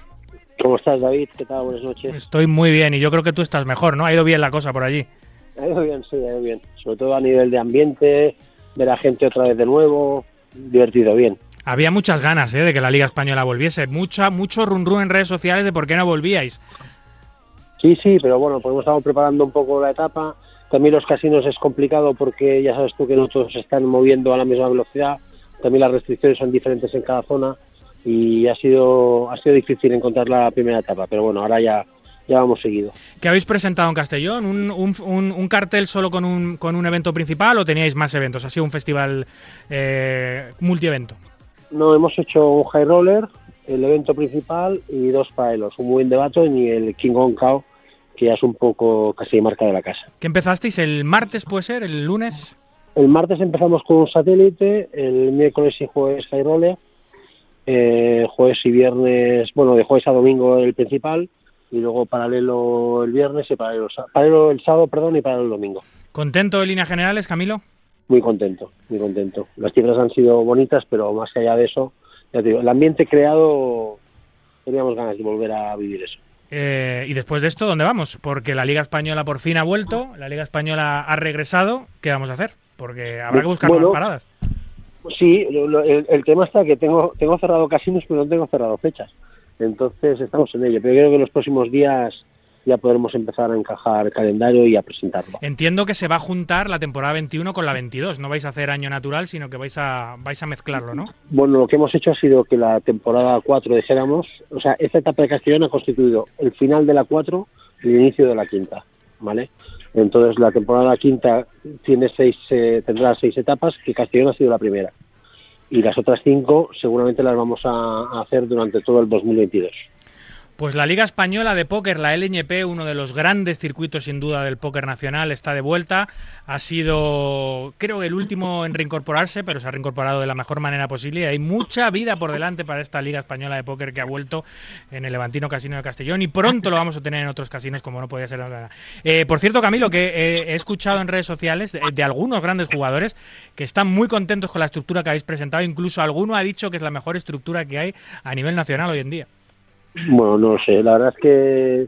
¿Cómo estás, David? ¿Qué tal? Buenas noches. Estoy muy bien y yo creo que tú estás mejor, ¿no? Ha ido bien la cosa por allí. Ha ido bien, sí, ha ido bien. Sobre todo a nivel de ambiente, ver a gente otra vez de nuevo, divertido, bien. Había muchas ganas ¿eh? de que la Liga Española volviese. Mucha, mucho run run en redes sociales de por qué no volvíais. Sí, sí, pero bueno, pues hemos estado preparando un poco la etapa. También los casinos es complicado porque ya sabes tú que no todos se están moviendo a la misma velocidad. También las restricciones son diferentes en cada zona y ha sido ha sido difícil encontrar la primera etapa. Pero bueno, ahora ya ya vamos seguido. ¿Qué habéis presentado en Castellón? ¿Un, un, un, un cartel solo con un, con un evento principal o teníais más eventos? ¿Ha sido un festival eh, multievento? No, hemos hecho un high roller, el evento principal y dos paelos, un buen debate y el King Kong Cow, que ya es un poco casi marca de la casa. ¿Qué empezasteis? ¿El martes puede ser? ¿El lunes? El martes empezamos con un satélite, el miércoles y jueves high roller, eh, jueves y viernes, bueno, de jueves a domingo el principal y luego paralelo el viernes y paralelo, paralelo el sábado, perdón, y paralelo el domingo. ¿Contento en líneas generales, Camilo? Muy contento, muy contento. Las cifras han sido bonitas, pero más allá de eso, ya te digo, el ambiente creado, teníamos ganas de volver a vivir eso. Eh, y después de esto, ¿dónde vamos? Porque la Liga Española por fin ha vuelto, la Liga Española ha regresado. ¿Qué vamos a hacer? Porque habrá que buscar Bueno, más paradas. Sí, el, el tema está que tengo, tengo cerrado casinos, pero no tengo cerrado fechas. Entonces estamos en ello. Pero creo que en los próximos días ya podremos empezar a encajar calendario y a presentarlo. Entiendo que se va a juntar la temporada 21 con la 22. No vais a hacer año natural, sino que vais a, vais a mezclarlo, ¿no? Bueno, lo que hemos hecho ha sido que la temporada 4, dijéramos, o sea, esta etapa de Castellón ha constituido el final de la 4 y el inicio de la quinta, ¿vale? Entonces la temporada quinta tiene seis, eh, tendrá seis etapas, que Castellón ha sido la primera. Y las otras cinco seguramente las vamos a, hacer durante todo el 2022. Pues la Liga Española de Póker, la LNP, uno de los grandes circuitos sin duda del póker nacional, está de vuelta. Ha sido, creo, el último en reincorporarse, pero se ha reincorporado de la mejor manera posible. Y hay mucha vida por delante para esta Liga Española de Póker que ha vuelto en el Levantino Casino de Castellón y pronto lo vamos a tener en otros casinos como no podía ser otra. Eh, por cierto, Camilo, que eh, he escuchado en redes sociales de, de algunos grandes jugadores que están muy contentos con la estructura que habéis presentado. Incluso alguno ha dicho que es la mejor estructura que hay a nivel nacional hoy en día. Bueno, no lo sé, la verdad es que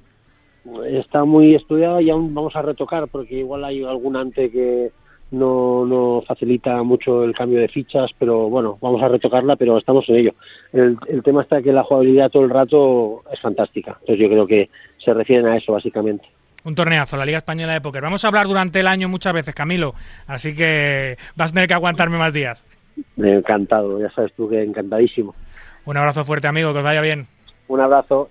está muy estudiada y aún vamos a retocar porque igual hay algún ante que no, no facilita mucho el cambio de fichas, pero bueno, vamos a retocarla, pero estamos en ello. El, el tema está que la jugabilidad todo el rato es fantástica, entonces yo creo que se refieren a eso básicamente. Un torneazo, la Liga Española de Póker. Vamos a hablar durante el año muchas veces, Camilo, así que vas a tener que aguantarme más días. Encantado, ya sabes tú que encantadísimo. Un abrazo fuerte, amigo, que os vaya bien. Un abrazo.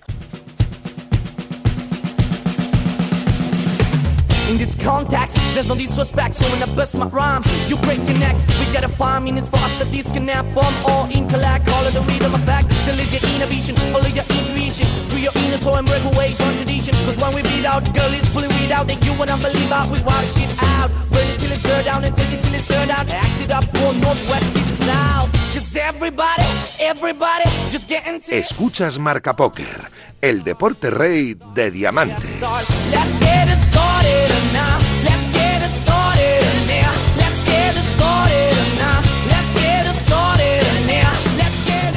In this context, there's no disrespect, so when I bust my rhyme, you break your necks. We gotta find meanings for us that disconnect from all intellect. All of the rhythm effect, delete your inhibition, follow your intuition, free your inner soul and break away from tradition. Cause when we beat out, girl is pulling weed out, that you wanna believe out, we wild shit out. Burn it till it's turned down and take it till it's turned out. Act it up for northwest, east, south. Cause everybody, everybody, just get into it. Escuchas Marca Póker, el deporte rey de diamante. Let's get it started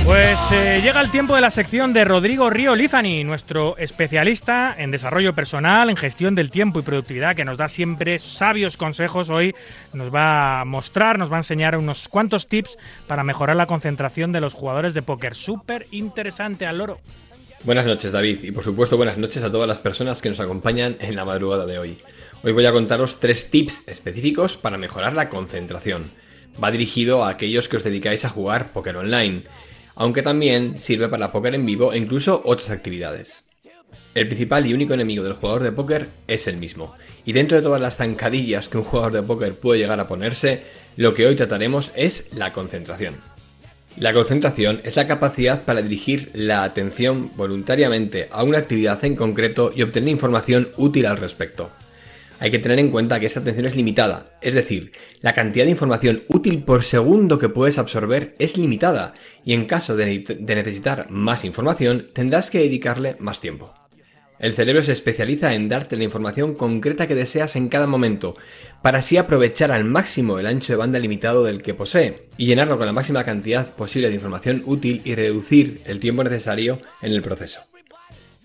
Pues eh, llega el tiempo de la sección de Rodrigo Río Lizani, nuestro especialista en desarrollo personal, en gestión del tiempo y productividad, que nos da siempre sabios consejos. Hoy nos va a mostrar, nos va a enseñar unos cuantos tips para mejorar la concentración de los jugadores de póker. Súper interesante al loro. Buenas noches David y por supuesto buenas noches a todas las personas que nos acompañan en la madrugada de hoy. Hoy voy a contaros tres tips específicos para mejorar la concentración. Va dirigido a aquellos que os dedicáis a jugar póker online, aunque también sirve para póker en vivo e incluso otras actividades. El principal y único enemigo del jugador de póker es el mismo, y dentro de todas las zancadillas que un jugador de póker puede llegar a ponerse, lo que hoy trataremos es la concentración. La concentración es la capacidad para dirigir la atención voluntariamente a una actividad en concreto y obtener información útil al respecto. Hay que tener en cuenta que esta atención es limitada, es decir, la cantidad de información útil por segundo que puedes absorber es limitada y en caso de, necesitar más información tendrás que dedicarle más tiempo. El cerebro se especializa en darte la información concreta que deseas en cada momento, para así aprovechar al máximo el ancho de banda limitado del que posee, y llenarlo con la máxima cantidad posible de información útil y reducir el tiempo necesario en el proceso.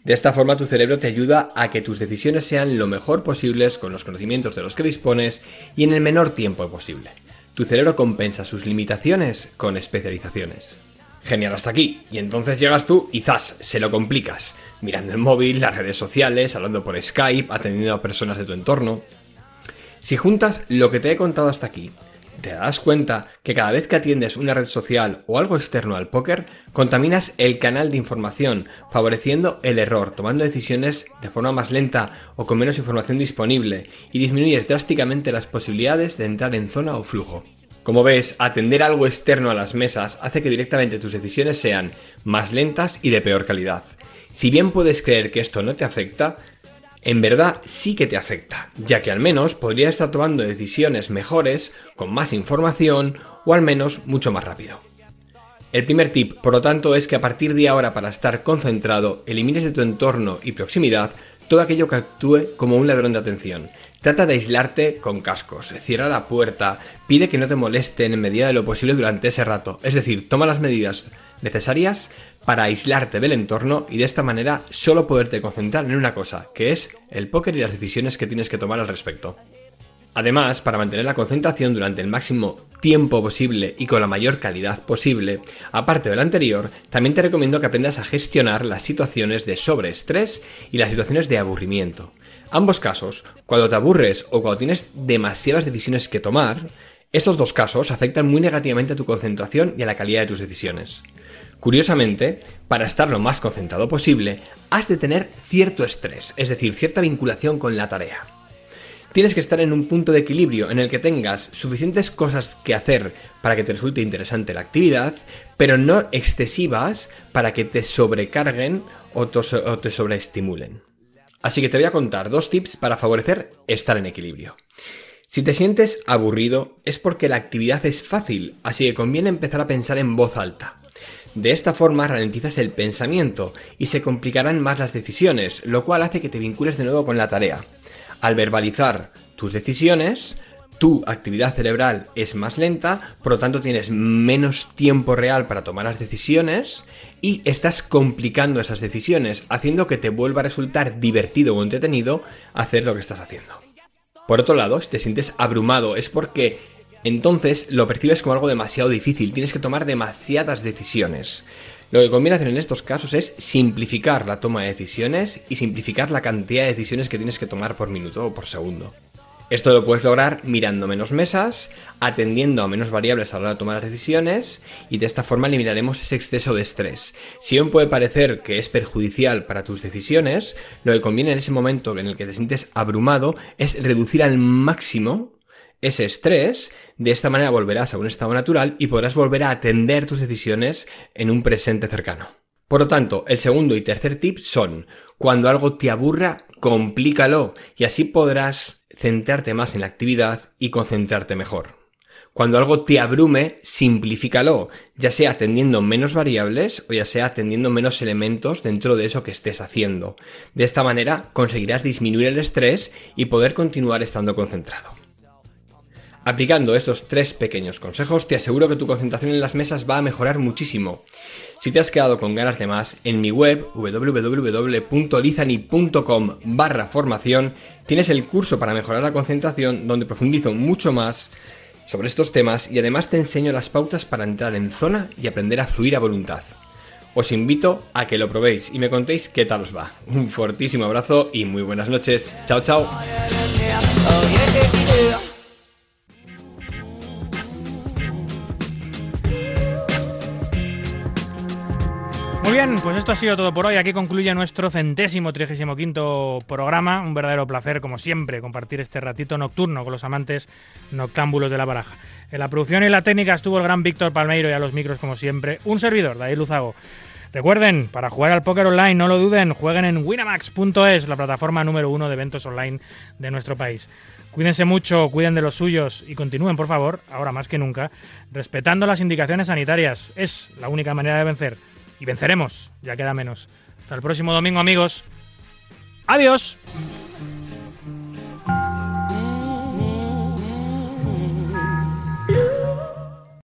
De esta forma tu cerebro te ayuda a que tus decisiones sean lo mejor posibles con los conocimientos de los que dispones y en el menor tiempo posible. Tu cerebro compensa sus limitaciones con especializaciones. Genial hasta aquí. Y entonces llegas tú y zas, se lo complicas. Mirando el móvil, las redes sociales, hablando por Skype, atendiendo a personas de tu entorno. Si juntas lo que te he contado hasta aquí, te das cuenta que cada vez que atiendes una red social o algo externo al póker, contaminas el canal de información, favoreciendo el error, tomando decisiones de forma más lenta o con menos información disponible, y disminuyes drásticamente las posibilidades de entrar en zona o flujo. Como ves, atender algo externo a las mesas hace que directamente tus decisiones sean más lentas y de peor calidad. Si bien puedes creer que esto no te afecta, en verdad sí que te afecta, ya que al menos podrías estar tomando decisiones mejores, con más información o al menos mucho más rápido. El primer tip, por lo tanto, es que a partir de ahora para estar concentrado, elimines de tu entorno y proximidad todo aquello que actúe como un ladrón de atención. Trata de aislarte con cascos, cierra la puerta, pide que no te molesten en medida de lo posible durante ese rato, es decir, toma las medidas necesarias para aislarte del entorno y de esta manera solo poderte concentrar en una cosa, que es el póker y las decisiones que tienes que tomar al respecto. Además, para mantener la concentración durante el máximo tiempo posible y con la mayor calidad posible, aparte de lo anterior, también te recomiendo que aprendas a gestionar las situaciones de sobreestrés y las situaciones de aburrimiento. Ambos casos, cuando te aburres o cuando tienes demasiadas decisiones que tomar, estos dos casos afectan muy negativamente a tu concentración y a la calidad de tus decisiones. Curiosamente, para estar lo más concentrado posible, has de tener cierto estrés, es decir, cierta vinculación con la tarea. Tienes que estar en un punto de equilibrio en el que tengas suficientes cosas que hacer para que te resulte interesante la actividad, pero no excesivas para que te sobrecarguen o te sobreestimulen. Así que te voy a contar dos tips para favorecer estar en equilibrio. Si te sientes aburrido es porque la actividad es fácil, así que conviene empezar a pensar en voz alta. De esta forma ralentizas el pensamiento y se complicarán más las decisiones, lo cual hace que te vincules de nuevo con la tarea. Al verbalizar tus decisiones, tu actividad cerebral es más lenta, por lo tanto tienes menos tiempo real para tomar las decisiones y estás complicando esas decisiones, haciendo que te vuelva a resultar divertido o entretenido hacer lo que estás haciendo. Por otro lado, si te sientes abrumado es porque entonces lo percibes como algo demasiado difícil, tienes que tomar demasiadas decisiones. Lo que conviene hacer en estos casos es simplificar la toma de decisiones y simplificar la cantidad de decisiones que tienes que tomar por minuto o por segundo. Esto lo puedes lograr mirando menos mesas, atendiendo a menos variables a la hora de tomar las decisiones y de esta forma eliminaremos ese exceso de estrés. Si aún puede parecer que es perjudicial para tus decisiones, lo que conviene en ese momento en el que te sientes abrumado es reducir al máximo ese estrés, de esta manera volverás a un estado natural y podrás volver a atender tus decisiones en un presente cercano. Por lo tanto, el segundo y tercer tip son, cuando algo te aburra, complícalo y así podrás centrarte más en la actividad y concentrarte mejor. Cuando algo te abrume, simplifícalo, ya sea atendiendo menos variables o ya sea atendiendo menos elementos dentro de eso que estés haciendo. De esta manera conseguirás disminuir el estrés y poder continuar estando concentrado. Aplicando estos tres pequeños consejos, te aseguro que tu concentración en las mesas va a mejorar muchísimo. Si te has quedado con ganas de más, en mi web www.lizani.com barra formación tienes el curso para mejorar la concentración donde profundizo mucho más sobre estos temas y además te enseño las pautas para entrar en zona y aprender a fluir a voluntad. Os invito a que lo probéis y me contéis qué tal os va. Un fortísimo abrazo y muy buenas noches. Chao, chao. Muy bien, pues esto ha sido todo por hoy. Aquí concluye nuestro centésimo trigésimo quinto programa. Un verdadero placer, como siempre, compartir este ratito nocturno con los amantes noctámbulos de la baraja. En la producción y la técnica estuvo el gran Víctor Palmeiro y a los micros, como siempre, un servidor, David Luzago. Recuerden, para jugar al póker online, no lo duden, jueguen en winamax.es, la plataforma número uno de eventos online de nuestro país. Cuídense mucho, cuiden de los suyos y continúen, por favor, ahora más que nunca, respetando las indicaciones sanitarias. Es la única manera de vencer. Y venceremos, ya queda menos. Hasta el próximo domingo, amigos. Adiós.